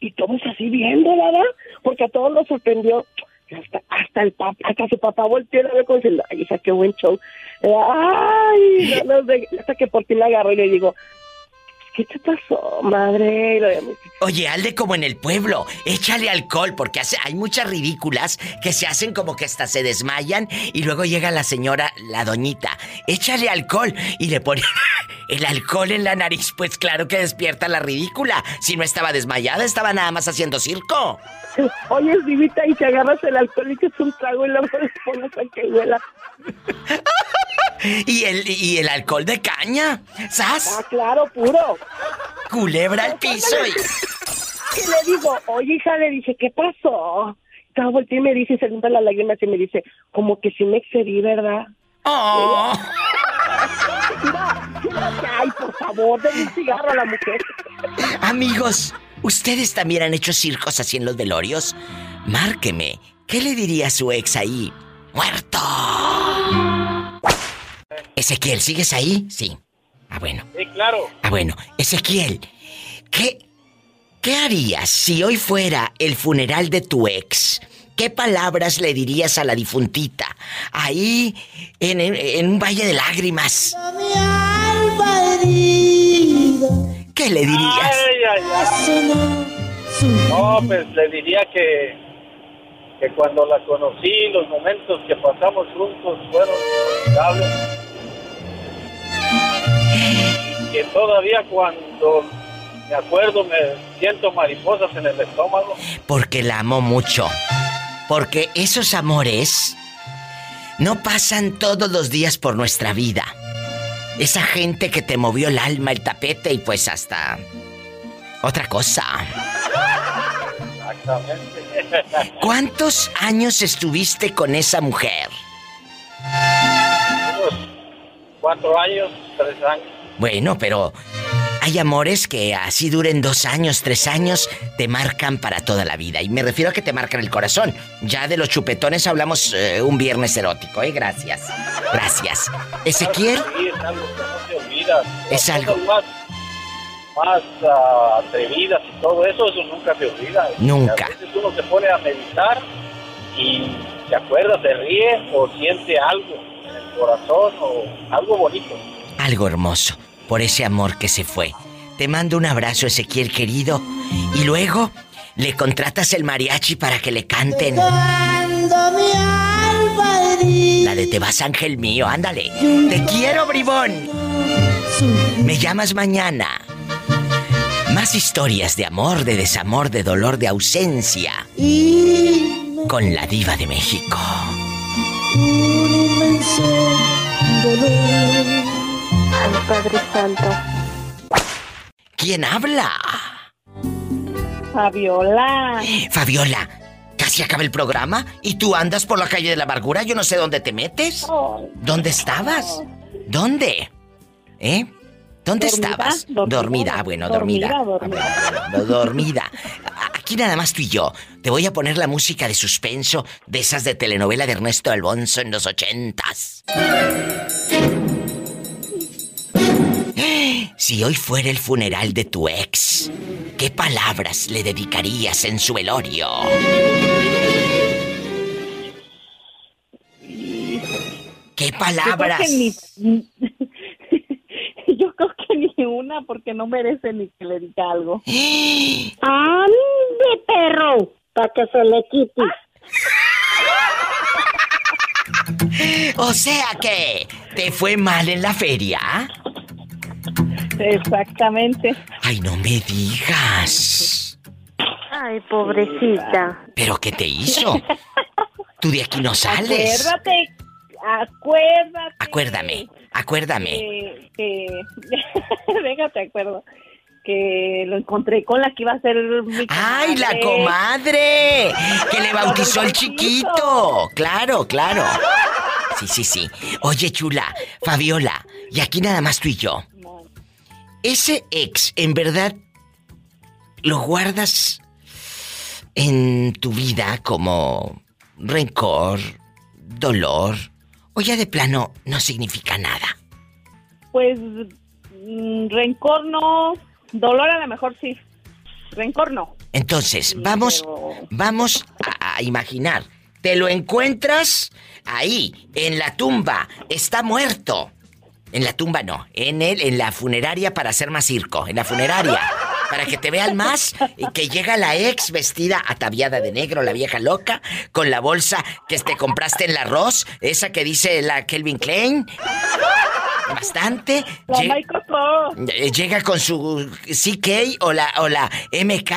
Y todos así viendo, ¿verdad? Porque a todos nos sorprendió. Hasta, hasta el papá, hasta su papá volteó a ver con. Ay, hija, qué buen show. Ay, no nos dejes. Hasta que por fin la agarró y le digo, ¿qué te pasó, madre? Oye, hazle como en el pueblo, échale alcohol, porque hace, hay muchas ridículas que se hacen como que hasta se desmayan y luego llega la señora, la doñita, échale alcohol y le pone el alcohol en la nariz, pues claro que despierta la ridícula. Si no estaba desmayada, estaba nada más haciendo circo. Oye, Vivita, y te agarras el alcohol y que es un trago y luego le pones a que huela. ¿Y el, ¿Y el alcohol de caña? ¿Sas? Ah, claro, puro. Culebra al piso y... Y le digo, oye, hija, le dije, ¿qué pasó? Estaba volteé y me dice, se limpa las lágrimas y me dice, como que sí me excedí, ¿verdad? Oh. Mira, hay, por favor, denle un cigarro a la mujer. Amigos, ¿ustedes también han hecho circos así en los velorios? Márqueme. ¿Qué le diría a su ex ahí? ¡Muerto! Ezequiel, ¿sigues ahí? Sí. Ah, bueno. Sí, claro. Ah, bueno. Ezequiel, ¿qué, ¿qué harías si hoy fuera el funeral de tu ex? ¿Qué palabras le dirías a la difuntita? Ahí, en, en- en un valle de lágrimas. ¿Qué le dirías? Ay, ay, ay. No, pues le diría que, que cuando la conocí, los momentos que pasamos juntos fueron inolvidables. Que todavía cuando me acuerdo me siento mariposas en el estómago. Porque la amo mucho. Porque esos amores no pasan todos los días por nuestra vida. Esa gente que te movió el alma, el tapete y pues hasta otra cosa. Exactamente. ¿Cuántos años estuviste con esa mujer? Unos cuatro años, tres años. Bueno, pero hay amores que así duren dos años, tres años, te marcan para toda la vida. Y me refiero a que te marcan el corazón. Ya de los chupetones hablamos eh, un viernes erótico, ¿eh? Gracias. Gracias. Ezequiel, Sí, es algo Más, ah, atrevidas y todo eso, eso nunca se olvida. Nunca. A veces uno se pone a meditar y se acuerda, se ríe o siente algo en el corazón o algo bonito. Algo hermoso por ese amor que se fue. Te mando un abrazo, Ezequiel querido. Y luego le contratas el mariachi para que le canten. La de Te vas, ángel mío, ándale. Te quiero, bribón. Me llamas mañana. Más historias de amor, de desamor, de dolor, de ausencia. Con la diva de México. Ay, Padre Santo. ¿Quién habla? Fabiola. Fabiola, casi acaba el programa y tú andas por la calle de la amargura. Yo no sé dónde te metes. ¿Dónde estabas? ¿Dónde? ¿Eh? ¿Dónde Dormida, estabas? dormida, Ah, bueno, dormida. dormida, Ah, no, dormida. Aquí nada más tú y yo. Te voy a poner la música de suspenso de esas de telenovela de Ernesto Alonso en los ochentas. Si hoy fuera el funeral de tu ex, ¿qué palabras le dedicarías en su velorio? ¿Qué palabras? Yo creo, que ni, yo creo que ni una porque no merece ni que le diga algo. ¡Ande, perro! Para que se le quite. O sea que, ¿te fue mal en la feria? Exactamente. Ay, no me digas. Ay, pobrecita. ¿Pero qué te hizo? Tú de aquí no sales. Acuérdate, acuérdate. Acuérdame, acuérdame. Que, que... déjate acuerdo. Que lo encontré con la que iba a ser mi ¡Ay, la comadre. comadre! Que le bautizó el chiquito. Claro, claro. Sí, sí, sí. Oye, chula, Fabiola, y aquí nada más tú y yo. Ese ex, ¿en verdad lo guardas en tu vida como rencor, dolor? ¿O ya de plano no significa nada? Pues mm, rencor no, dolor a lo mejor sí. Rencor no. Entonces, vamos, vamos a, a imaginar. Te lo encuentras ahí, en la tumba. Está muerto. En la tumba no, en el, en la funeraria para hacer más circo. En la funeraria. Para que te vean más, y que llega la ex vestida ataviada de negro, la vieja loca, con la bolsa que te compraste en el arroz, esa que dice la Kelvin Klein. Bastante. La Lle- Michael Kors. eh, Llega con su CK o la, o la MK,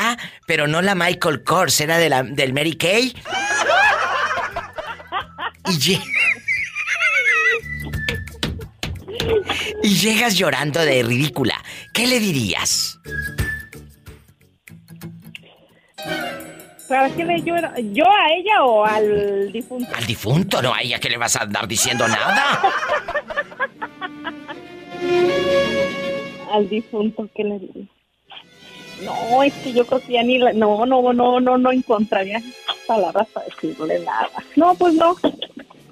pero no la Michael Kors, era de la, del Mary Kay. Y lle- y llegas llorando de ridícula, ¿qué le dirías? ¿Para qué le llora? ¿Yo a ella o al difunto? Al difunto, no a ella que le vas a andar diciendo nada. al difunto, ¿qué le diría? No, es que yo creo que ya ni... la- No, no, no, no, no encontraría palabras para decirle nada. No, pues no.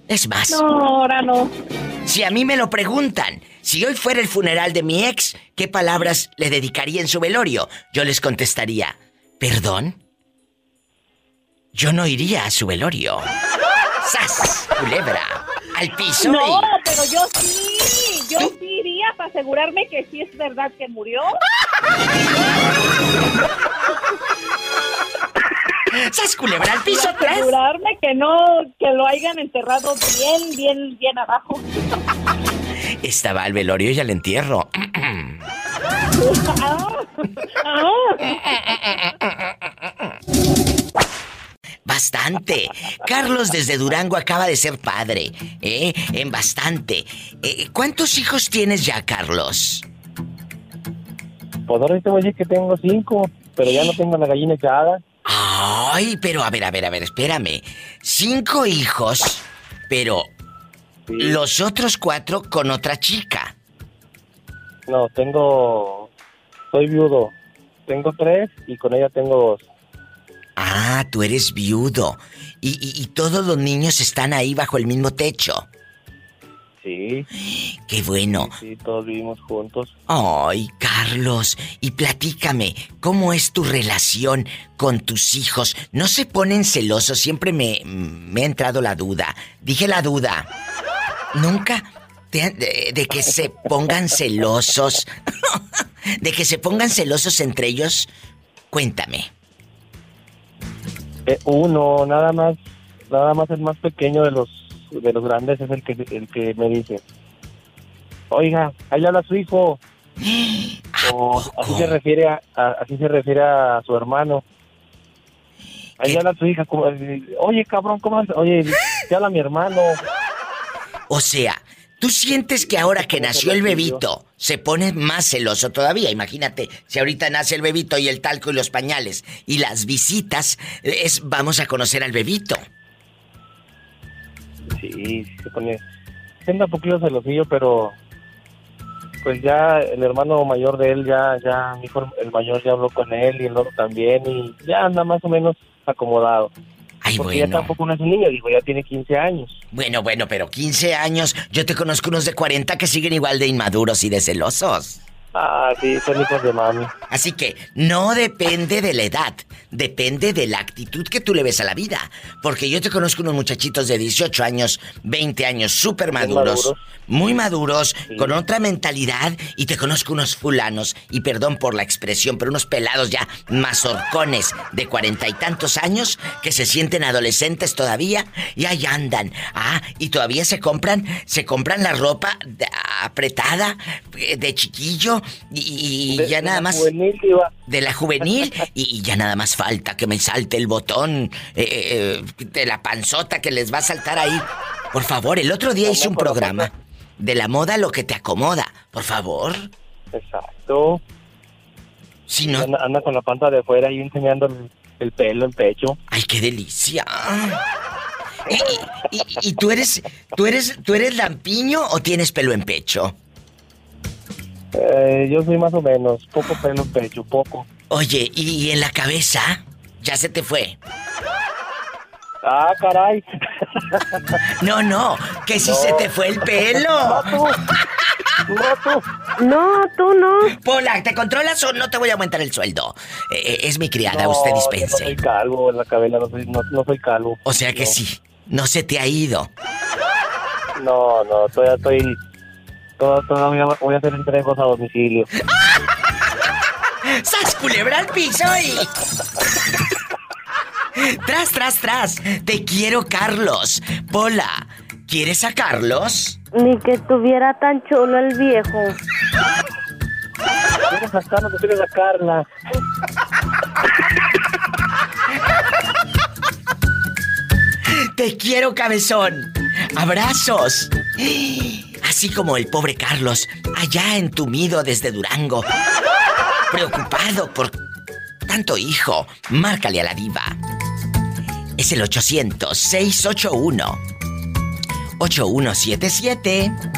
Es más. No, ahora no. Si a mí me lo preguntan, si hoy fuera el funeral de mi ex, ¿qué palabras le dedicaría en su velorio? Yo les contestaría, ¿perdón? Yo no iría a su velorio. ¡Sas! Culebra. Al piso. No, y- pero yo sí, yo sí iría para asegurarme que sí es verdad que murió. ¡Sas culebra al piso Para asegurarme que no, que lo hayan enterrado bien, bien, bien abajo. Estaba al velorio y al entierro. Bastante. Carlos desde Durango acaba de ser padre, ¿eh? En bastante. Eh, ¿Cuántos hijos tienes ya, Carlos? Pues ahora te voy a decir que tengo cinco, pero ya no tengo la gallina echada. Ay, pero a ver, a ver, a ver, espérame. Cinco hijos, pero los otros cuatro con otra chica. No, tengo... Soy viudo. Tengo tres y con ella tengo dos. Ah, tú eres viudo. Y, y- y todos los niños están ahí bajo el mismo techo. Sí. Qué bueno. Sí, todos vivimos juntos. Ay, Carlos, y platícame, ¿cómo es tu relación con tus hijos? ¿No se ponen celosos? Siempre me, me ha entrado la duda. Dije la duda. ¿Nunca? de, de que se pongan celosos. de que se pongan celosos entre ellos. Cuéntame. Eh, uno, nada más, nada más el más pequeño de los de los grandes es el que el que me dice, oiga, ahí habla su hijo. O así se refiere a, a- así se refiere a su hermano. Ahí habla su hija, como, oye cabrón, ¿cómo? Oye, te habla mi hermano. O sea, ¿tú sientes que ahora que nació el bebito se pone más celoso todavía? Imagínate, si ahorita nace el bebito y el talco y los pañales y las visitas, es vamos a conocer al bebito. Sí, se pone, se anda un poquito celosillo, pero pues ya el hermano mayor de él ya, ya, mi hijo el mayor ya habló con él y el otro también y ya anda más o menos acomodado. Ay, Porque ya tampoco no es un niño, digo, ya tiene 15 años. Bueno, bueno, pero 15 años, yo te conozco unos de 40 que siguen igual de inmaduros y de celosos. Ah, sí, son hijos de mami. Así que no depende de la edad, depende de la actitud que tú le ves a la vida. Porque yo te conozco unos muchachitos de 18 años, 20 años, súper maduros, maduros. muy maduros, con otra mentalidad, y te conozco unos fulanos, y perdón por la expresión, pero unos pelados ya mazorcones de cuarenta y tantos años que se sienten adolescentes todavía y ahí andan. Ah, y todavía se compran, se compran la ropa de- apretada eh, de chiquillo y, ya de nada la más juvenil, de la juvenil y, y ya nada más falta que me salte el botón eh, eh, de la panzota que les va a saltar ahí. Por favor, el otro día hice un programa de la moda lo que te acomoda. Por favor. Exacto. Si no... Anda, anda con la panta de fuera y enseñando el, el pelo, el pecho. Ay, qué delicia. ¿Y, y- y tú eres, tú eres, tú eres lampiño o tienes pelo en pecho? Eh, yo soy más o menos, poco pelo pecho, poco. Oye, ¿y en la cabeza? Ya se te fue. Ah, caray. No, no, que si No. se te fue el pelo. No, tú. No, tú. No, tú no. Pola, ¿te controlas o no te voy a aumentar el sueldo? Eh, eh, es mi criada, No, usted dispense. No soy calvo en la cabeza, no soy, no, no soy calvo. O sea que No. sí, no se te ha ido. No, no, todavía estoy. Todavía, voy a hacer entregos a domicilio. ¡Sas culebra al piso y... tras, tras, tras. Te quiero, Carlos. Pola, ¿quieres a Carlos? Ni que estuviera tan chulo el viejo. ¿Quieres sacarlo? ¿Tú quieres sacarla? Te quiero, cabezón. Abrazos. Así como el pobre Carlos, allá entumido desde Durango, preocupado por tanto hijo, márcale a la diva. Es el 800-681-8177.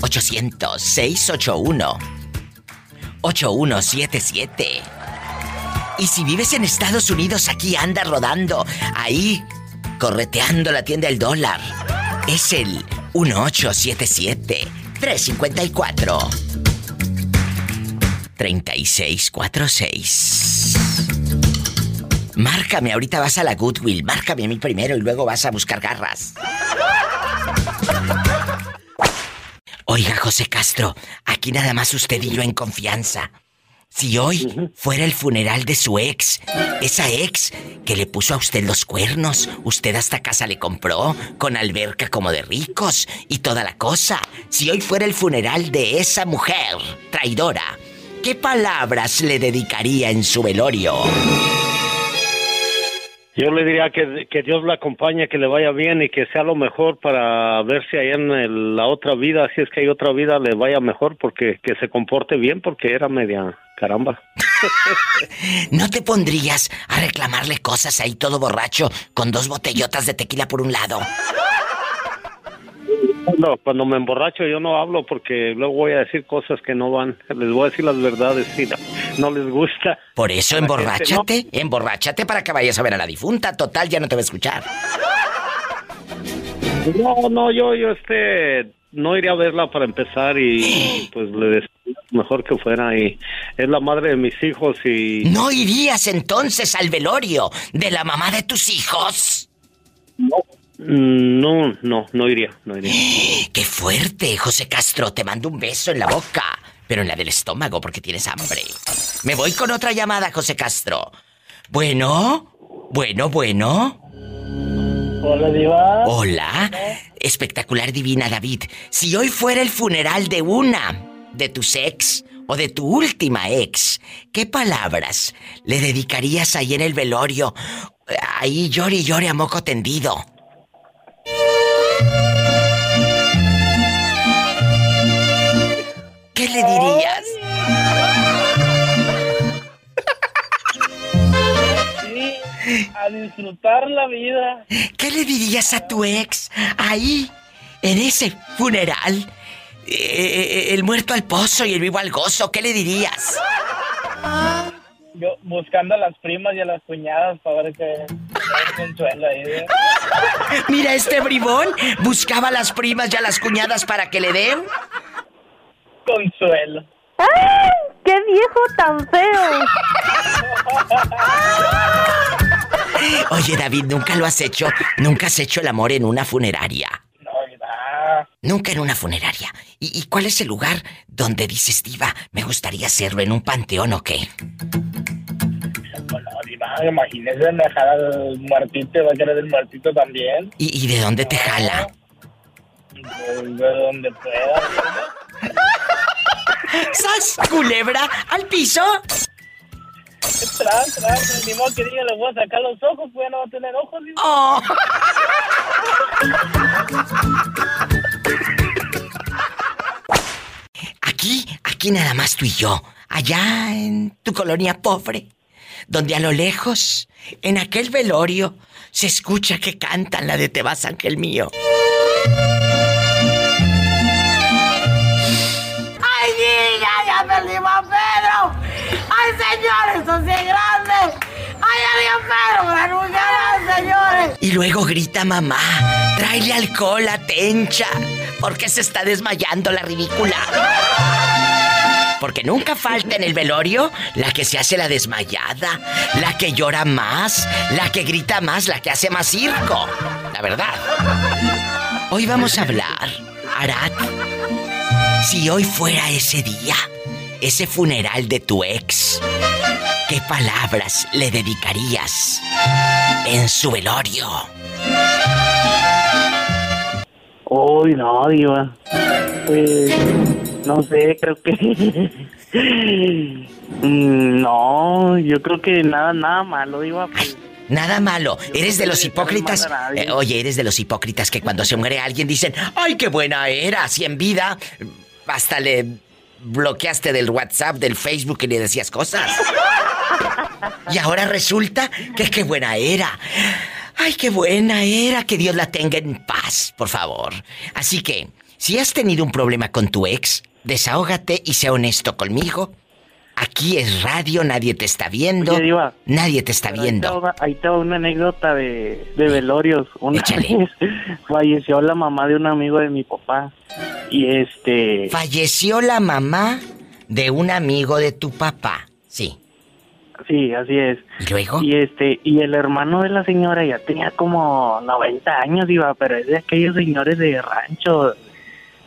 800-681-8177. Y si vives en Estados Unidos, aquí anda rodando, ahí, correteando la tienda del dólar. Es el 1877-354. 3646. Márcame, ahorita vas a la Goodwill. Márcame a mí primero y luego vas a buscar garras. Oiga, José Castro, aquí nada más usted y yo en confianza. Si hoy fuera el funeral de su ex, esa ex que le puso a usted los cuernos, usted hasta casa le compró, con alberca como de ricos y toda la cosa. Si hoy fuera el funeral de esa mujer traidora, ¿qué palabras le dedicaría en su velorio? Yo le diría que, que Dios la acompañe, que le vaya bien y que sea lo mejor para ver si allá en el- la otra vida, si es que hay otra vida, le vaya mejor, porque que se comporte bien, porque era media caramba. ¿No te pondrías a reclamarle cosas ahí todo borracho con dos botellotas de tequila por un lado? No, cuando me emborracho yo no hablo porque luego voy a decir cosas que no van. Les voy a decir las verdades si no, no les gusta. Por eso la gente, emborráchate, emborráchate para que vayas a ver a la difunta. Total, ya no te va a escuchar. No, no, yo, yo este, no iría a verla para empezar y pues le decía mejor que fuera y es la madre de mis hijos y... ¿No irías entonces al velorio de la mamá de tus hijos? Mm, No, no, no iría, no iría. ¡Qué fuerte, José Castro! Te mando un beso en la boca, pero en la del estómago porque tienes hambre. Me voy con otra llamada, José Castro. Bueno, bueno, bueno. Hola, Diva. Hola. Espectacular divina, David. Si hoy fuera el funeral de una de tus ex o de tu última ex, ¿qué palabras le dedicarías ahí en el velorio? Ahí llore y llore a moco tendido. ¿Qué le dirías? Sí, a disfrutar la vida. ¿Qué le dirías a tu ex ahí, en ese funeral? Eh, el muerto al pozo y el vivo al gozo, ¿qué le dirías? Yo buscando a las primas y a las cuñadas para ver qué consuelo ahí. ¿eh? Mira, este bribón buscaba a las primas y a las cuñadas para que le den. Consuelo. ¡Ay! ¡Qué viejo tan feo! Oye, David, ¿nunca lo has hecho? ¿Nunca has hecho el amor en una funeraria? Nunca en una funeraria. ¿Y, y cuál es el lugar donde dices, Diva, me gustaría hacerlo? ¿En un panteón o qué? Diva, imagínese dejar al muertito, va a querer el muertito también. ¿Y, y de dónde te jala? Pues, de donde pueda. ¿Sas culebra al piso? Tras, tras, ni modo que diga, le voy a sacar los ojos, pues ya no va a tener ojos. Oh. Aquí, aquí nada más tú y yo. Allá en tu colonia pobre, donde a lo lejos, en aquel velorio, se escucha que cantan la de Te vas, ángel mío. ¡Ay, niña! ¡Ya perdimos a Pedro! ¡Ay, señores! ¡Son bien grandes! ¡Ay, adiós, Pedro! ¡Renunciarán, señores! Y luego grita mamá, tráele alcohol a Tencha, porque se está desmayando la ridícula. Porque nunca falta en el velorio la que se hace la desmayada, la que llora más, la que grita más, la que hace más circo. La verdad. Hoy vamos a hablar, Arad. Si hoy fuera ese día, ese funeral de tu ex, ¿qué palabras le dedicarías en su velorio? Uy, no, Diva. Pues, no sé, creo que. Mm, no, yo creo que nada, nada malo, Diva. Pues, Nada malo. Eres de los hipócritas. Eh, oye, eres de los hipócritas que cuando se muere alguien dicen, ¡ay, qué buena era! Si en vida hasta le bloqueaste del WhatsApp, del Facebook y le decías cosas. Y ahora resulta que qué buena era. Ay, qué buena era. Que Dios la tenga en paz, por favor. Así que, si has tenido un problema con tu ex, desahógate y sea honesto conmigo. Aquí es radio, nadie te está viendo. Oye, Diva, nadie te está Ahí viendo. te va- Ahí te va una anécdota de, de velorios. Una vez falleció la mamá de un amigo de mi papá. Y este. Falleció la mamá de un amigo de tu papá. Sí. Sí, así es. ¿Y luego? Y este, y el hermano de la señora ya tenía como 90 años, iba, pero es de aquellos señores de rancho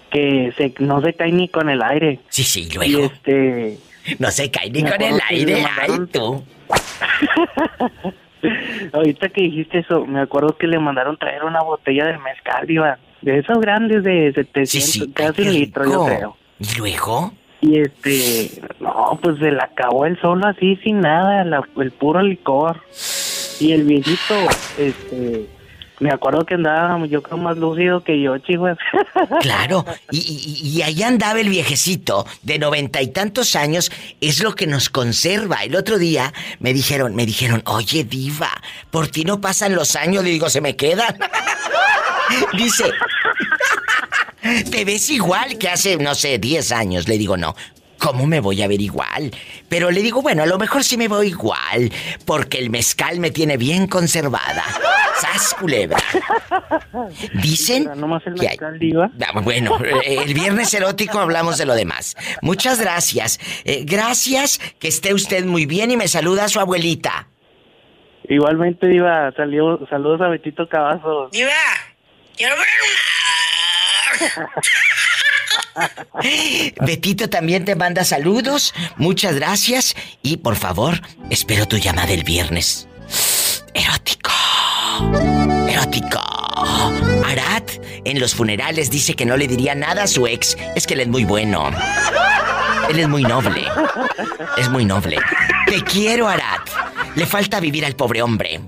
que se, no se caen ni con el aire. Sí, sí, Y luego. este. No se cae ni con el aire, ay tú. Ahorita que dijiste eso, me acuerdo que le mandaron traer una botella de mezcal, iba, de esos grandes de 700, casi un litro, yo creo. ¿Y luego? Y este, no, pues se la acabó el solo así, sin nada, la- el puro licor. Y el viejito, este, me acuerdo que andaba, yo creo, más lúcido que yo, chicos. Claro, y, y- y ahí andaba el viejecito de noventa y tantos años, es lo que nos conserva. El otro día me dijeron, me dijeron, oye diva, por ti no pasan los años, le digo, se me quedan. Dice, te ves igual que hace, no sé, 10 años. Le digo, no. ¿Cómo me voy a ver igual? Pero le digo, bueno, a lo mejor sí me veo igual, porque el mezcal me tiene bien conservada. ¡Sas, culebra! Dicen que hay- Ah, Bueno, el viernes erótico hablamos de lo demás. Muchas gracias. Eh, gracias, que esté usted muy bien y me saluda a su abuelita. Igualmente, iba, salió, saludos a Betito Cavazos. Diva, quiero Betito también te manda saludos. Muchas gracias. Y por favor, espero tu llamada el viernes. Erótico. Erótico. Arat en los funerales dice que no le diría nada a su ex. Es que él es muy bueno. Él es muy noble. Es muy noble. Te quiero, Arat. Le falta vivir al pobre hombre.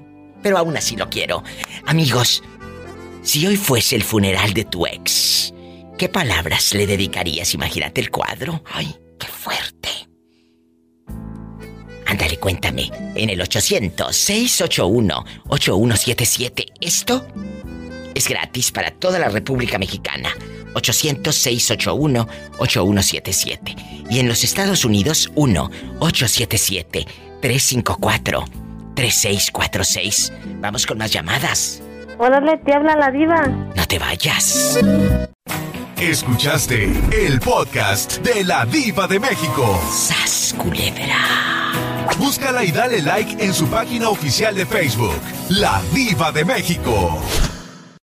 Pero aún así lo quiero. Amigos, si hoy fuese el funeral de tu ex, ¿qué palabras le dedicarías? Imagínate el cuadro. Ay, qué fuerte. Ándale, cuéntame. En el 800-681-8177. Esto es gratis para toda la República Mexicana. 800-681-8177. Y en los Estados Unidos, 1-877-354-3646. Vamos con más llamadas. Órale, te habla la diva. No te vayas. Escuchaste el podcast de la Diva de México. ¡Sas, culebra! Búscala y dale like en su página oficial de Facebook, La Diva de México.